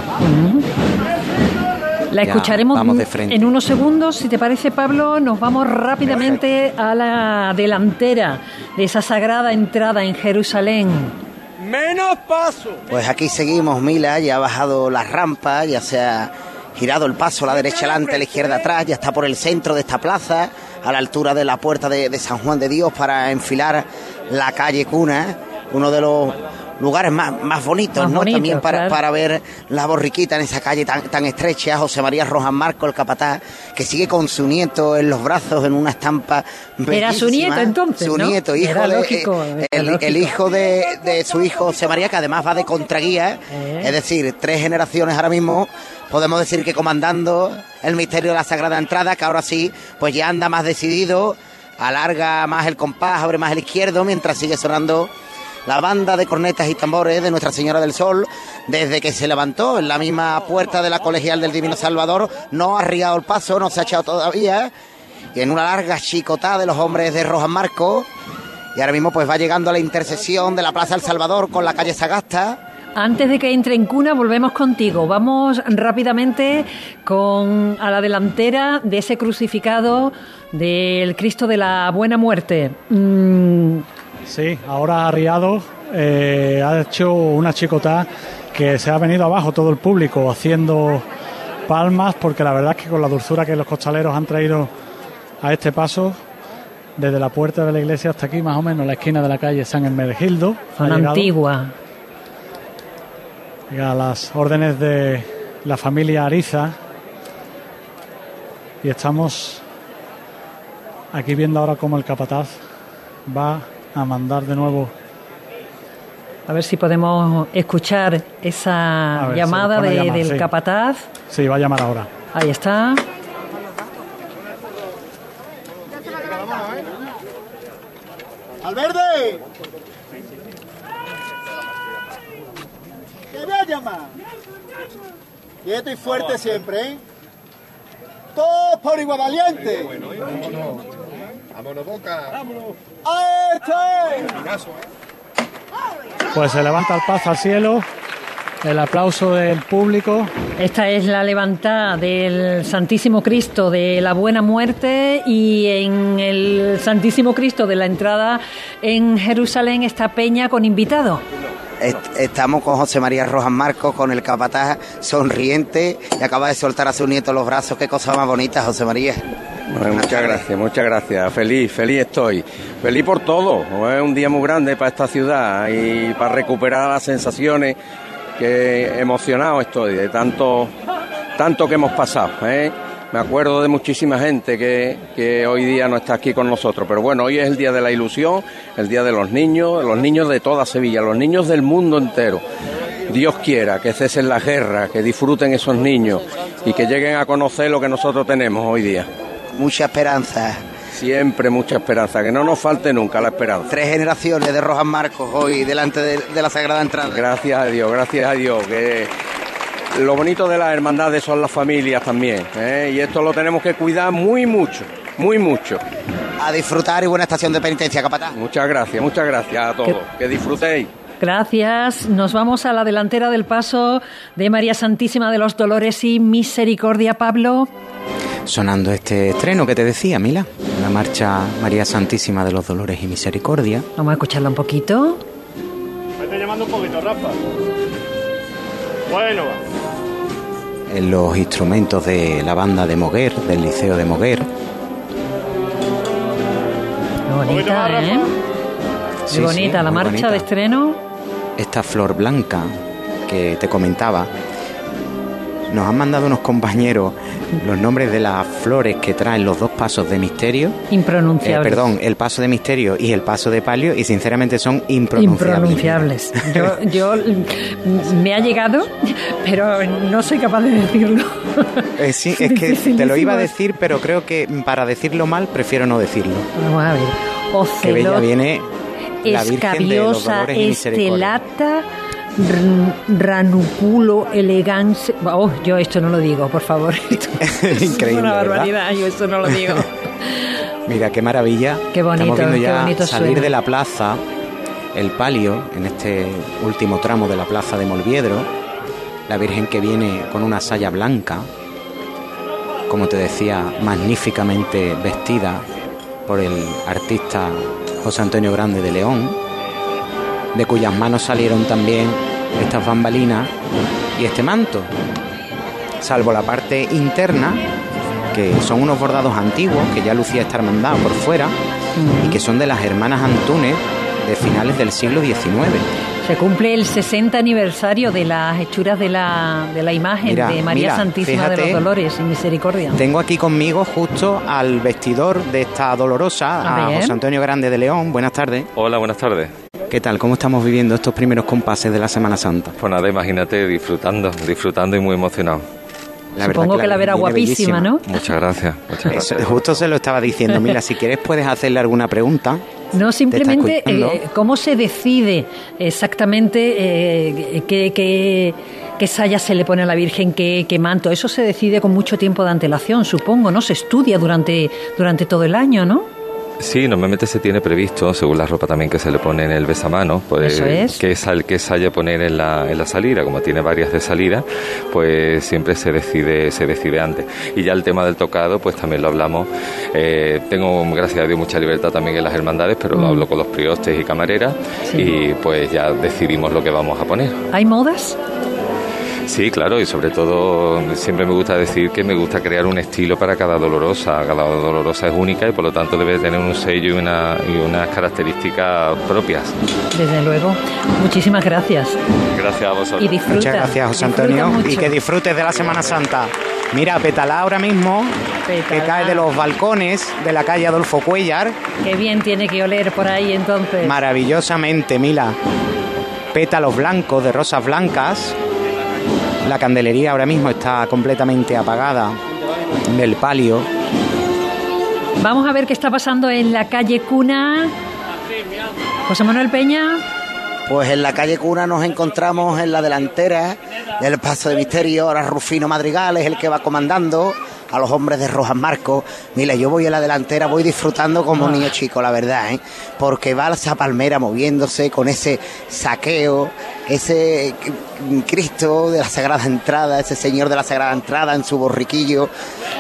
La escucharemos vamos de frente. en unos segundos. Si te parece, Pablo, nos vamos rápidamente a la delantera de esa sagrada entrada en Jerusalén. Menos paso. Pues aquí seguimos, Mila, ya ha bajado la rampa, ya se ha girado el paso a la derecha adelante, a la izquierda atrás, ya está por el centro de esta plaza, a la altura de la puerta de, de San Juan de Dios para enfilar la calle Cuna. Uno de los lugares más, más bonitos, ¿no? También para, para ver la borriquita en esa calle tan, tan estrecha, José María Rojas Marco, el capataz, que sigue con su nieto en los brazos en una estampa. Era su nieto entonces. Su nieto, hijo de, el, hijo de, de, su hijo José María, que además va de contraguía, eh. es decir, tres generaciones ahora mismo. Podemos decir que comandando el misterio de la Sagrada Entrada, que ahora sí, pues ya anda más decidido, alarga más el compás, abre más el izquierdo, mientras sigue sonando la banda de cornetas y tambores de Nuestra Señora del Sol, desde que se levantó en la misma puerta de la Colegial del Divino Salvador, no ha arriado el paso, no se ha echado todavía, y en una larga chicotada de los hombres de Rojas Marco, y ahora mismo pues va llegando a la intersección de la Plaza del Salvador con la calle Sagasta. Antes de que entre en cuna, volvemos contigo. Vamos rápidamente con a la delantera de ese crucificado del Cristo de la Buena Muerte. Mm, Sí, ahora Arriado eh, ha hecho una chicotá que se ha venido abajo todo el público haciendo palmas porque la verdad es que con la dulzura que los costaleros han traído a este paso desde la puerta de la iglesia hasta aquí más o menos la esquina de la calle San Hermenegildo antigua. a las órdenes de la familia Ariza. Y estamos aquí viendo ahora cómo el capataz va a mandar de nuevo. A ver si podemos escuchar esa llamada de, del capataz. Sí, va a llamar ahora. Ahí está. ¡Alverde! ¡Que voy a llamar! Quieto y fuerte siempre, ¿eh? Todos por igual valiente. Vámonos, Boca. Vámonos. Pues se levanta el paso al cielo. El aplauso del público. Esta es la levantada del Santísimo Cristo de la Buena Muerte y en el Santísimo Cristo de la entrada en Jerusalén esta peña con invitado. Estamos con José María Rojas Marcos, con el capataz sonriente y acaba de soltar a su nieto los brazos. Qué cosa más bonita, José María. Muchas gracias, muchas gracias. Feliz, feliz estoy. Feliz por todo. Es un día muy grande para esta ciudad y para recuperar las sensaciones que emocionado estoy de tanto, tanto que hemos pasado. ¿eh? Me acuerdo de muchísima gente que, hoy día no está aquí con nosotros, pero bueno, hoy es el día de la ilusión, el día de los niños, los niños de toda Sevilla, los niños del mundo entero. Dios quiera que cesen la guerra, que disfruten esos niños y que lleguen a conocer lo que nosotros tenemos hoy día. Mucha esperanza. Siempre mucha esperanza, que no nos falte nunca la esperanza. Tres generaciones de Rojas Marcos hoy delante de, de la Sagrada Entrada. Gracias a Dios, gracias a Dios, que lo bonito de las hermandades son las familias también, ¿eh? y esto lo tenemos que cuidar muy mucho, muy mucho. A disfrutar y buena estación de penitencia, capataz. Muchas gracias, muchas gracias a todos. Que disfrutéis. Gracias. Nos vamos a la delantera del paso de María Santísima de los Dolores y Misericordia, Pablo. Sonando este estreno que te decía, Mila, la marcha María Santísima de los Dolores y Misericordia. Vamos a escucharla un poquito. Me estoy llamando un poquito, Rafa. Bueno, en los instrumentos de la banda de Moguer, del Liceo de Moguer. bonita, ¿eh? Muy bonita la marcha de estreno. Esta flor blanca que te comentaba, nos han mandado unos compañeros los nombres de las flores que traen los dos pasos de misterio. Impronunciables. Eh, perdón, el paso de misterio y el paso de palio, y sinceramente son impronunciables. Impronunciables. Yo, mm, me ha llegado, pero no soy capaz de decirlo. Eh, sí, es que te lo iba a decir, pero creo que para decirlo mal prefiero no decirlo. Vamos a ver. Ocelot, que bella viene la Virgen de los estelata ranuculo elegance. Oh, yo esto no lo digo, por favor. Increíble. Es una barbaridad, yo esto no lo digo. Mira qué maravilla. Qué bonito, Estamos viendo ya bonito salir de la plaza, el palio, en este último tramo de la plaza de Molviedro. La Virgen que viene con una saya blanca, como te decía, magníficamente vestida por el artista José Antonio Grande de León de cuyas manos salieron también estas bambalinas y este manto, salvo la parte interna, que son unos bordados antiguos, que ya lucía estar mandado por fuera, y que son de las hermanas Antunes, de finales del siglo XIX. Se cumple el 60 aniversario de las hechuras de la, de la imagen de María Santísima de los Dolores y Misericordia. Tengo aquí conmigo justo al vestidor de esta dolorosa, a, José Antonio Grande de León. Buenas tardes. Hola, buenas tardes. ¿Qué tal? ¿Cómo estamos viviendo estos primeros compases de la Semana Santa? Pues nada, imagínate disfrutando, disfrutando y muy emocionado. Supongo que la, verá guapísima, ¿no? Muchas gracias. Muchas gracias. justo se lo estaba diciendo. Mira, si quieres puedes hacerle alguna pregunta. No, simplemente eh, cómo se decide exactamente eh, qué, qué, saya se le pone a la Virgen, qué, qué, manto. Eso se decide con mucho tiempo de antelación, supongo, ¿no? Se estudia durante, durante todo el año, ¿no? Sí, normalmente se tiene previsto, según la ropa también que se le pone en el besamano, pues es. que sal que saya poner en la, en la salida, como tiene varias de salida, pues siempre se decide se decide antes. Y ya el tema del tocado, pues también lo hablamos. Eh, tengo, gracias a Dios, mucha libertad también en las hermandades, pero lo mm. hablo con los priostes y camareras y pues ya decidimos lo que vamos a poner. ¿Hay modas? Sí, claro, y sobre todo siempre me gusta decir que me gusta crear un estilo para cada dolorosa. Cada dolorosa es única y por lo tanto debe tener un sello y, una, y unas características propias. Desde luego. Muchísimas gracias. Gracias a vosotros. Y disfruta, Muchas gracias, José Antonio. Y que disfrutes de la Semana Santa. Mira, Petalá ahora mismo, que cae de los balcones de la calle Adolfo Cuellar. Qué bien tiene que oler por ahí entonces. Maravillosamente, Mila. Pétalos blancos de rosas blancas la candelería ahora mismo está completamente apagada del palio. Vamos a ver qué está pasando en la calle Cuna. José Manuel Peña. Pues en la calle Cuna nos encontramos en la delantera del Paso de Misterio. Ahora Rufino Madrigal es el que va comandando a los hombres de Rojas Marcos. Mira, yo voy en la delantera, voy disfrutando como un niño chico, la verdad, ¿eh? porque va esa palmera moviéndose con ese saqueo, ese Cristo de la Sagrada Entrada, ese Señor de la Sagrada Entrada en su borriquillo,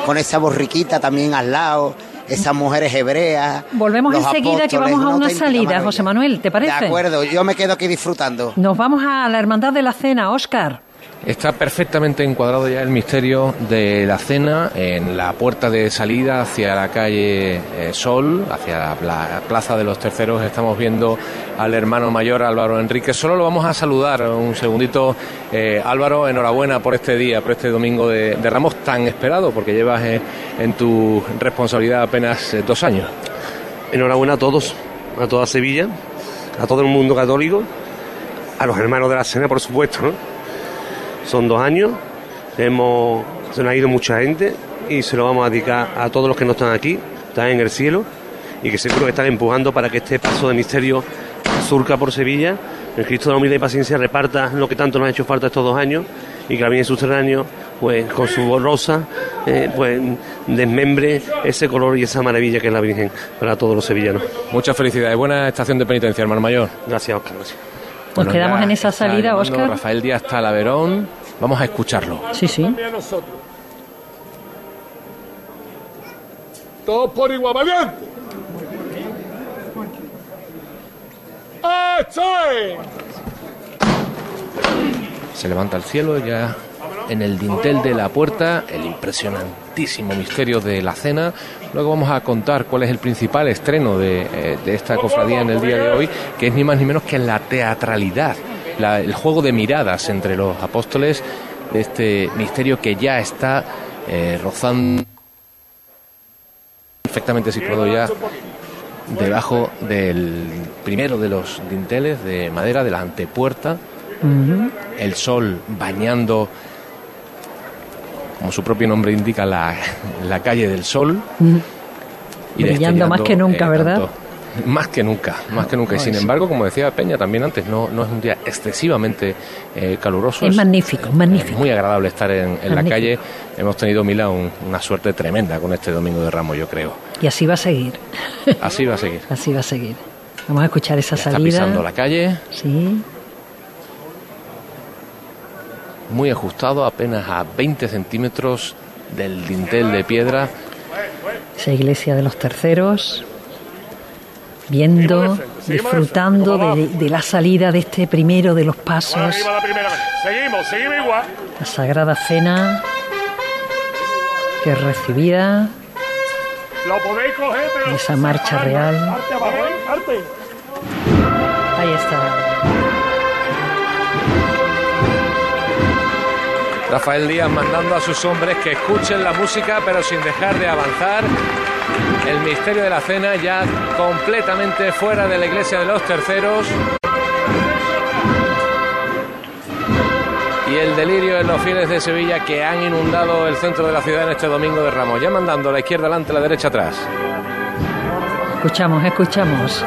con esa borriquita también al lado esas mujeres hebreas. Volvemos enseguida que vamos a una salida, José Manuel, ¿te parece? De acuerdo, yo me quedo aquí disfrutando. Nos vamos a la Hermandad de la Cena, Óscar. Está perfectamente encuadrado ya el misterio de la cena en la puerta de salida hacia la calle eh, Sol, hacia la Plaza de los Terceros. Estamos viendo al hermano mayor Álvaro Enrique. Solo lo vamos a saludar un segundito. Eh, Álvaro, enhorabuena por este día, por este domingo de, Ramos tan esperado, porque llevas eh, en tu responsabilidad apenas dos años. Enhorabuena a todos, a toda Sevilla, a todo el mundo católico, a los hermanos de la cena, por supuesto, ¿no? Son dos años, hemos, se nos ha ido mucha gente y se lo vamos a dedicar a todos los que no están aquí, están en el cielo y que seguro que están empujando para que este paso de misterio surca por Sevilla, el Cristo de la humildad y paciencia reparta lo que tanto nos ha hecho falta estos dos años y que la Virgen Subterráneo, pues con su rosa, eh, pues desmembre ese color y esa maravilla que es la Virgen para todos los sevillanos. Muchas felicidades, buena estación de penitencia, hermano mayor. Gracias, Oscar. Gracias. Nos quedamos en esa salida, Oscar. Rafael Díaz Talaverón. Vamos a escucharlo. Sí, sí. Todos por igual, valiente. Se levanta al cielo ya en el dintel de la puerta el impresionantísimo misterio de la cena. Luego vamos a contar cuál es el principal estreno de, eh, esta cofradía en el día de hoy, que es ni más ni menos que la teatralidad, el juego de miradas entre los apóstoles de este misterio que ya está eh, rozando perfectamente situado ya debajo del primero de los dinteles de madera de la antepuerta, el sol bañando como su propio nombre indica, la, la calle del sol. Y Brillando más que nunca, ¿verdad? más que nunca, más que nunca. Y sin embargo, como decía Peña también antes, no, no es un día excesivamente eh, caluroso. Es, magnífico, magnífico. muy agradable estar en, la calle. Hemos tenido, Mila, una suerte tremenda con este Domingo de Ramos, yo creo. Y así va a seguir. Así va a seguir. así va a seguir. Vamos a escuchar esa salida. Está pisando la calle. Sí. Muy ajustado, apenas a 20 centímetros del dintel de piedra. Esa iglesia de los terceros, viendo, disfrutando de, la salida de este primero de los pasos. Seguimos, seguimos igual. La Sagrada Cena, que es recibida. Lo podéis coger, Esa marcha real. Arte, Rafael Díaz mandando a sus hombres que escuchen la música pero sin dejar de avanzar. El misterio de la cena ya completamente fuera de la iglesia de los terceros. Y el delirio en los fieles de Sevilla que han inundado el centro de la ciudad en este domingo de Ramos. Ya mandando la izquierda adelante, la derecha atrás. Escuchamos, escuchamos.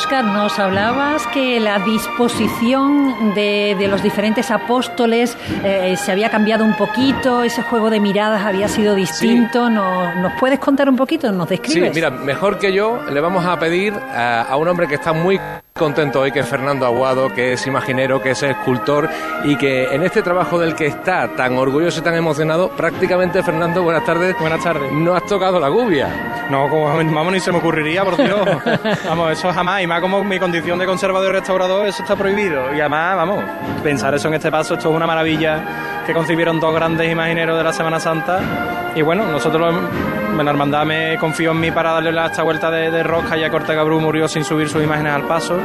Oscar, nos hablabas que la disposición de, los diferentes apóstoles eh, se había cambiado un poquito, ese juego de miradas había sido distinto. ¿Nos, puedes contar un poquito? ¿Nos describes? Sí, mira, mejor que yo le vamos a pedir a un hombre que está muy contento hoy que Fernando Aguado, que es imaginero, que es escultor y que en este trabajo del que está tan orgulloso y tan emocionado, prácticamente Fernando, buenas tardes. Buenas tardes. No has tocado la gubia. No, como, vamos, ni se me ocurriría, por Dios. vamos, eso jamás. Y más como mi condición de conservador y restaurador, eso está prohibido. Y además, vamos, pensar eso en este paso, esto es una maravilla que concibieron dos grandes imagineros de la Semana Santa. Y bueno, nosotros, en hermandad me confío en mí para darle la, esta vuelta de, rosca. Ya Corte Gabrú murió sin subir sus imágenes al paso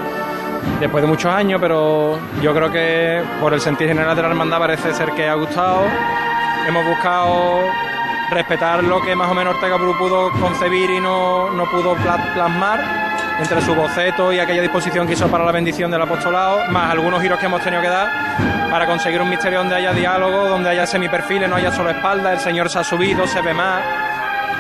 después de muchos años, pero yo creo que por el sentido general de la hermandad parece ser que ha gustado. Hemos buscado respetar lo que más o menos Ortega Bru pudo concebir y no, no pudo plasmar entre su boceto y aquella disposición que hizo para la bendición del apostolado, más algunos giros que hemos tenido que dar para conseguir un misterio donde haya diálogo, donde haya semiperfiles, no haya solo espalda, el Señor se ha subido, se ve más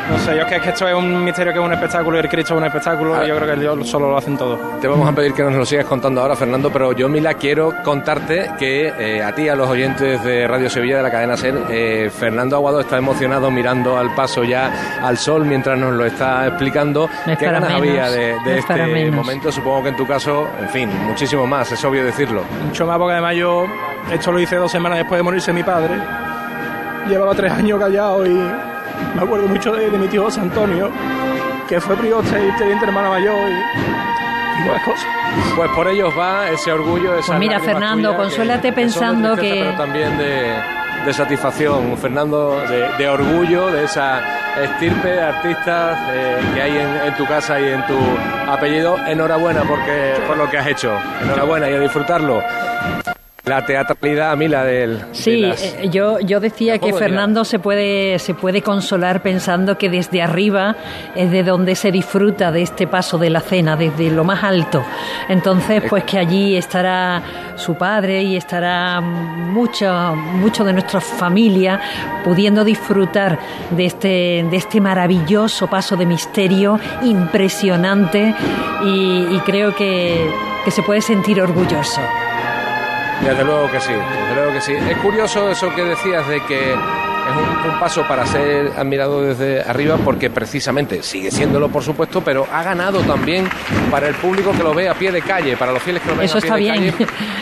no sé, yo es que, esto es un misterio que es un espectáculo y el Cristo es un espectáculo y yo creo que Dios solo lo hacen todo. Te vamos a pedir que nos lo sigas contando ahora, Fernando, pero yo, Mila, quiero contarte que eh, a ti, a los oyentes de Radio Sevilla de la cadena SER, eh, Fernando Aguado está emocionado mirando al paso ya al sol mientras nos lo está explicando. ¿Qué ganas había de, este momento? Supongo que en tu caso, en fin, muchísimo más, es obvio decirlo. Mucho más porque además yo esto lo hice dos semanas después de morirse mi padre. Llevaba tres años callado y me acuerdo mucho de, mi tío José Antonio, que fue prioste y teniente hermana mayor y, y cosas. Pues por ellos va ese orgullo, esa Pues mira, Fernando, consuélate pensando que... Pero también de, de satisfacción, Fernando, de, orgullo de esa estirpe de artistas eh, que hay en, en, tu casa y en tu apellido. Enhorabuena porque, por lo que has hecho. Enhorabuena y a disfrutarlo. La teatralidad, a mí la del... Sí, eh, yo, yo decía que Fernando se puede, se puede consolar pensando que desde arriba es de donde se disfruta de este paso de la cena, desde lo más alto. Entonces, pues que allí estará su padre y estará mucho, mucho de nuestra familia pudiendo disfrutar de este, de este maravilloso paso de misterio impresionante y, creo que, que se puede sentir orgulloso. Desde luego que sí, desde luego que sí. Es curioso eso que decías de que es un, paso para ser admirado desde arriba porque precisamente sigue siéndolo por supuesto, pero ha ganado también para el público que lo ve a pie de calle, para los fieles que lo ven a pie de calle,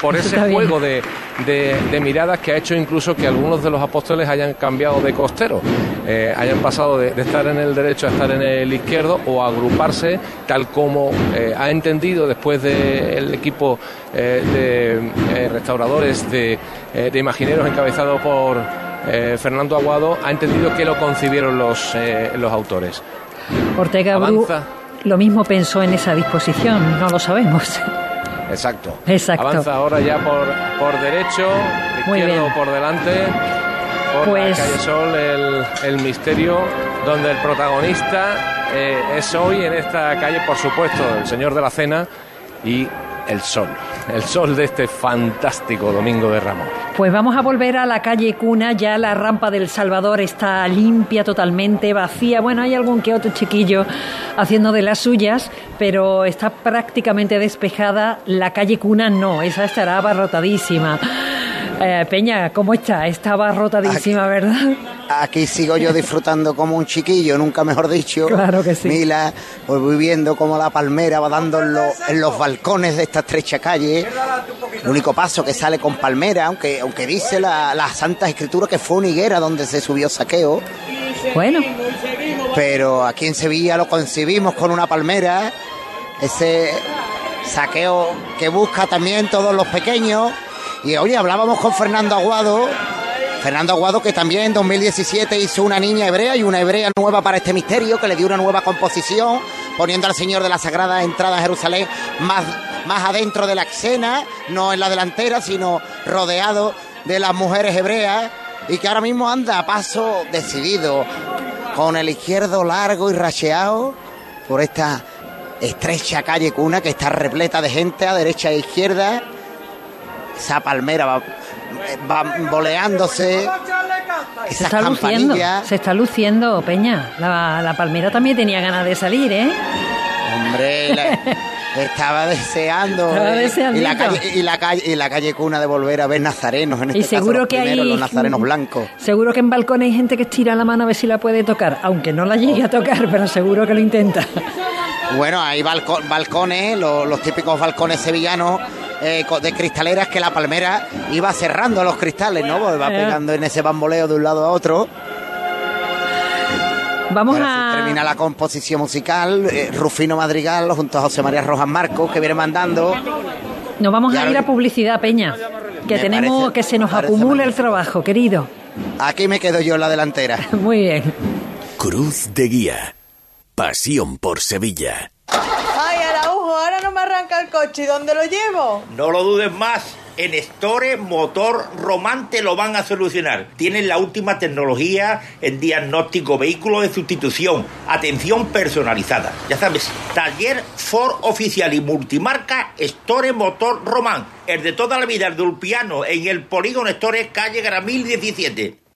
por ese juego de, de, miradas que ha hecho incluso que algunos de los apóstoles hayan cambiado de costero, eh, hayan pasado de, estar en el derecho a estar en el izquierdo o agruparse tal como eh, ha entendido después del equipo eh, de restauradores de, de imagineros encabezado por eh, Fernando Aguado ha entendido que lo concibieron los, eh, los autores. Ortega Bru lo mismo pensó en esa disposición, no lo sabemos. Exacto. Exacto. Avanza ahora ya por, por derecho, izquierdo por delante, por pues... la calle Sol, el, el misterio, donde el protagonista eh, es hoy en esta calle, por supuesto, el señor de la cena y el sol, el sol de este fantástico domingo de Ramos. Pues vamos a volver a la calle Cuna, ya la rampa del Salvador está limpia totalmente, vacía. Bueno, hay algún que otro chiquillo haciendo de las suyas, pero está prácticamente despejada. La calle Cuna no, esa estará abarrotadísima. Eh, Peña, ¿cómo está? Estaba rotadísima, ¿verdad? Aquí sigo yo disfrutando como un chiquillo, nunca mejor dicho. Claro que sí. Mila, pues voy viendo como la palmera va dando en, los balcones de esta estrecha calle. El único paso que sale con palmera, aunque, aunque dice la, la Santa Escritura que fue una higuera donde se subió saqueo. Bueno. Pero aquí en Sevilla lo concibimos con una palmera ese saqueo que busca también todos los pequeños. Y oye, hablábamos con Fernando Aguado, Fernando Aguado que también en 2017 hizo una niña hebrea y una hebrea nueva para este misterio, que le dio una nueva composición, poniendo al Señor de la Sagrada Entrada a Jerusalén más, más adentro de la escena, no en la delantera, sino rodeado de las mujeres hebreas, y que ahora mismo anda a paso decidido, con el izquierdo largo y racheado por esta estrecha calle cuna que está repleta de gente a derecha e izquierda. Esa palmera va, va boleándose. Se está, luciendo, se está luciendo, Peña. La, la, palmera también tenía ganas de salir, ¿eh? Hombre, estaba deseando. Estaba deseando. Y la, calle, y, la calle, y la calle cuna de volver a ver nazarenos, en este y seguro caso, que hay, los nazarenos blancos. Seguro que en balcones hay gente que estira la mano a ver si la puede tocar, aunque no la llegue a tocar, pero seguro que lo intenta. Bueno, hay balcones, los, típicos balcones sevillanos eh, de cristaleras que la palmera iba cerrando los cristales, ¿no? Pues va eh. pegando en ese bamboleo de un lado a otro. Vamos a. Termina la composición musical. Eh, Rufino Madrigal junto a José María Rojas Marcos, que viene mandando. Nos vamos a ir a publicidad, Peña. Que tenemos que se nos acumule el trabajo, querido. Aquí me quedo yo en la delantera. Muy bien. Cruz de Guía. Pasión por Sevilla. Ay, Araujo, ahora no me arranca coche. ¿Y dónde lo llevo? No lo dudes más. En Store Motor Román te lo van a solucionar. Tienen la última tecnología en diagnóstico, vehículo de sustitución, atención personalizada. Ya sabes, taller Ford oficial y multimarca Store Motor Román. El de toda la vida, el de Ulpiano, en el polígono Store, calle Gramil 17.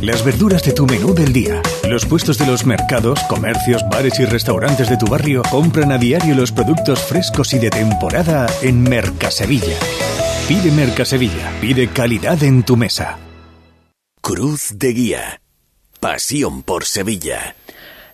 las verduras de tu menú del día. Los puestos de los mercados, comercios, bares y restaurantes de tu barrio compran a diario los productos frescos y de temporada en Mercasevilla. Pide Mercasevilla, pide calidad en tu mesa. Cruz de Guía. Pasión por Sevilla.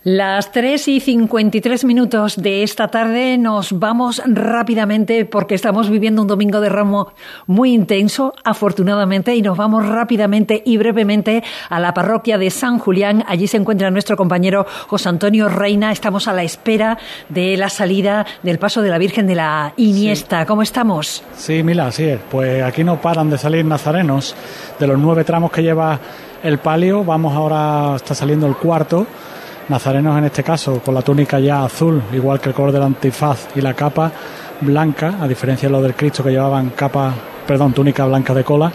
Las 3 y 53 minutos de esta tarde nos vamos rápidamente porque estamos viviendo un domingo de ramo muy intenso, afortunadamente, y nos vamos rápidamente y brevemente a la parroquia de San Julián. Allí se encuentra nuestro compañero José Antonio Reina. Estamos a la espera de la salida del paso de la Virgen de la Iniesta. ¿Cómo estamos? Sí, Mila, así es. Pues aquí no paran de salir nazarenos de los nueve tramos que lleva el palio. Vamos ahora, está saliendo el cuarto nazarenos en este caso con la túnica ya azul, igual que el color del antifaz y la capa blanca, a diferencia de lo del Cristo que llevaban capa, perdón, túnica blanca de cola.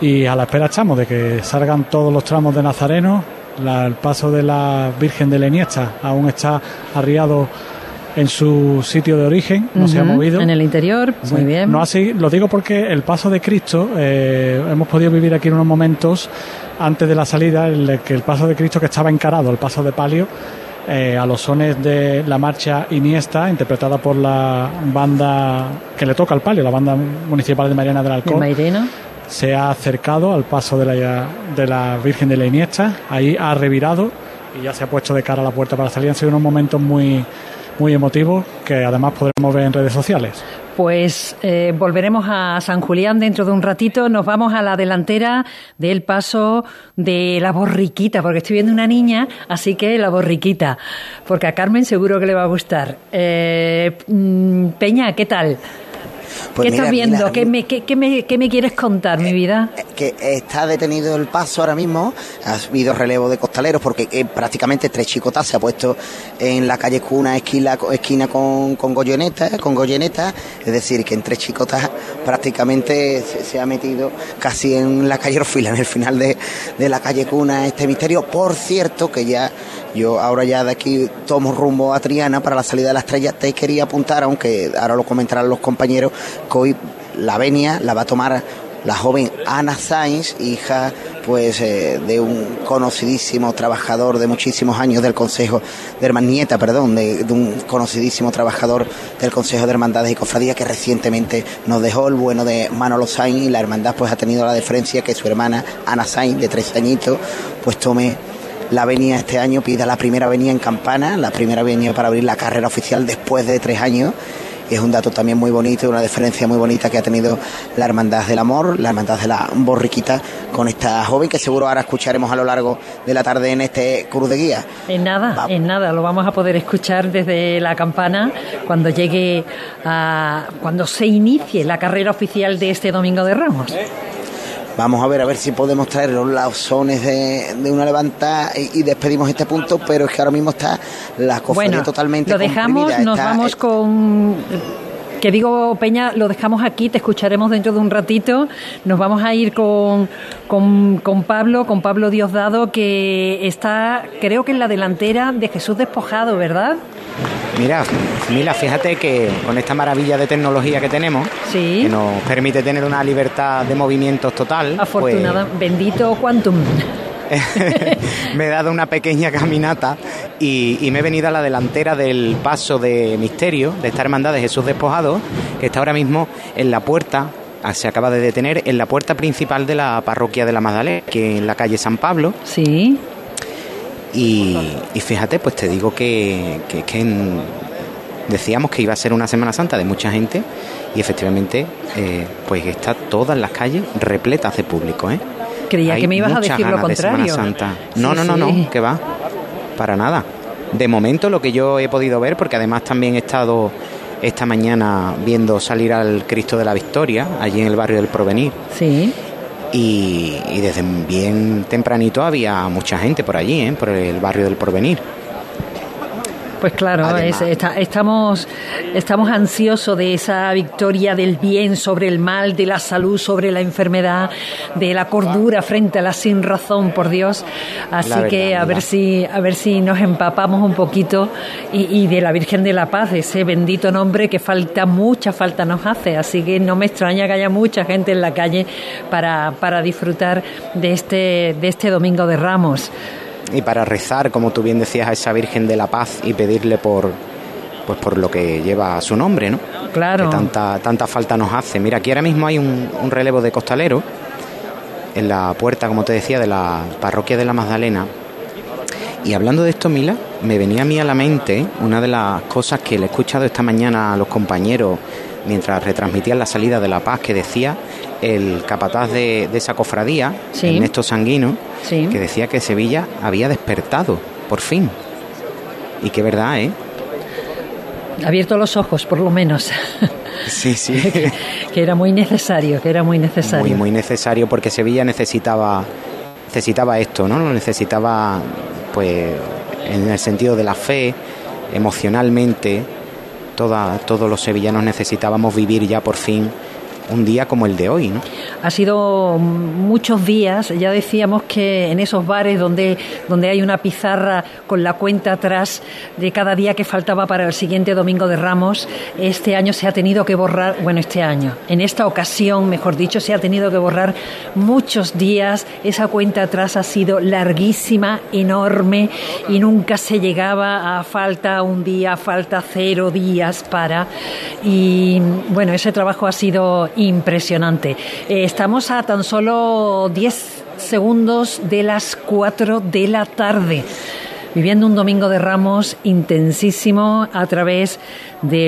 Y a la espera estamos de que salgan todos los tramos de Nazareno. el paso de la Virgen de la Iniesta aún está arriado en su sitio de origen, no se ha movido. En el interior, muy bien. No así, lo digo porque el paso de Cristo, eh, hemos podido vivir aquí en unos momentos antes de la salida, el que el paso de Cristo que estaba encarado, el paso de palio, eh, a los sones de la marcha Iniesta, interpretada por la banda que le toca al palio, la banda municipal de Mariana del Alcón. Se ha acercado al paso de la, de la Virgen de la Iniesta, ahí ha revirado y ya se ha puesto de cara a la puerta para salir. Han sido unos momentos muy, muy emotivos que además podremos ver en redes sociales. Pues eh, volveremos a San Julián dentro de un ratito. Nos vamos a la delantera del paso de la borriquita, porque estoy viendo una niña, así que la borriquita, porque a Carmen seguro que le va a gustar. Eh, mm, Peña, ¿qué tal? Pues ¿Qué estás viendo? ¿Qué, me, qué, me, ¿Qué, me, quieres contar, mi vida? Eh, que está detenido el paso ahora mismo, ha habido relevo de costaleros porque eh, prácticamente tres chicotas se ha puesto en la calle Cuna esquina, esquina con, con Goyoneta, con Goyoneta, es decir, que en tres chicotas prácticamente se, ha metido casi en la calle Orfila, en el final de, de la calle Cuna este misterio. Por cierto, que ya yo ahora ya de aquí tomo rumbo a Triana para la salida de la estrella. Te quería apuntar, aunque ahora lo comentarán los compañeros, que hoy la venia la va a tomar la joven Ana Sainz, hija pues eh, de un conocidísimo trabajador de muchísimos años del Consejo de Hermandad, nieta, perdón, de, un conocidísimo trabajador del Consejo de Hermandades y Cofradías que recientemente nos dejó el bueno de Manolo Sainz y la hermandad pues ha tenido la deferencia que su hermana Ana Sainz de tres añitos pues tome la avenida este año, pida la primera avenida en Campana, la primera avenida para abrir la carrera oficial después de tres años. Y es un dato también muy bonito y una diferencia muy bonita que ha tenido la Hermandad del Amor, la Hermandad de la Borriquita, con esta joven que seguro ahora escucharemos a lo largo de la tarde en este Cruz de Guía. En nada, en nada, lo vamos a poder escuchar desde la campana cuando llegue a. cuando se inicie la carrera oficial de este Domingo de Ramos. Vamos a ver a ver si podemos traer los lausones de, de una levanta y, despedimos este punto, pero es que ahora mismo está la cofradía totalmente Lo dejamos, nos vamos con que digo, Peña, lo dejamos aquí, te escucharemos dentro de un ratito. Nos vamos a ir con, con, con, Pablo, con Pablo Diosdado, que está, creo que en la delantera de Jesús Despojado, ¿verdad? Mira, Mila, fíjate que con esta maravilla de tecnología que tenemos, que nos permite tener una libertad de movimientos total. Afortunada, pues bendito Quantum. me he dado una pequeña caminata y, me he venido a la delantera del paso de misterio de esta hermandad de Jesús Despojado, que está ahora mismo en la puerta ah, se acaba de detener en la puerta principal de la parroquia de la Magdalena, que en la calle San Pablo. Sí. Y, fíjate, pues te digo que, decíamos que iba a ser una Semana Santa de mucha gente y efectivamente eh, pues está todas las calles repletas de público. ¿eh? Creía que me ibas a decir lo contrario. Santa. No, no, no, no, que va, para nada. De momento lo que yo he podido ver, porque además también he estado esta mañana viendo salir al Cristo de la Victoria, allí en el barrio del Provenir. Sí. Y, desde bien tempranito había mucha gente por allí, ¿eh? por el barrio del Porvenir. Pues claro, estamos, estamos ansiosos de esa victoria del bien sobre el mal, de la salud sobre la enfermedad, de la cordura frente a la sin razón, por Dios. Así que a ver si, a ver si nos empapamos un poquito y, de la Virgen de la Paz, ese bendito nombre que falta, mucha falta nos hace. Así que no me extraña que haya mucha gente en la calle para, para disfrutar de este, de este Domingo de Ramos y para rezar, como tú bien decías, a esa Virgen de la Paz y pedirle por pues por lo que lleva su nombre, ¿no? Claro. Que tanta, tanta falta nos hace. Mira, aquí ahora mismo hay un, relevo de costalero en la puerta, como te decía, de la parroquia de la Magdalena. Y hablando de esto, Mila, me venía a mí a la mente una de las cosas que le he escuchado esta mañana a los compañeros mientras retransmitían la salida de La Paz, que decía el capataz de, esa cofradía, Ernesto Sanguino, que decía que Sevilla había despertado, por fin. Y qué verdad, ¿eh? Abierto los ojos, por lo menos. Sí, sí. que, era muy necesario, que era muy necesario. Muy, muy necesario porque Sevilla necesitaba, necesitaba esto, ¿no? Lo necesitaba, pues, en el sentido de la fe, emocionalmente, toda, todos los sevillanos necesitábamos vivir ya por fin un día como el de hoy, ¿no? Ha sido muchos días, ya decíamos que en esos bares donde, donde hay una pizarra con la cuenta atrás de cada día que faltaba para el siguiente domingo de Ramos, este año se ha tenido que borrar, bueno, este año, en esta ocasión, mejor dicho, se ha tenido que borrar muchos días, esa cuenta atrás ha sido larguísima, enorme y nunca se llegaba a falta un día, falta cero días para. Y bueno, ese trabajo ha sido impresionante. Eh, estamos a tan solo 10 segundos de las 4 de la tarde, viviendo un domingo de ramos intensísimo a través de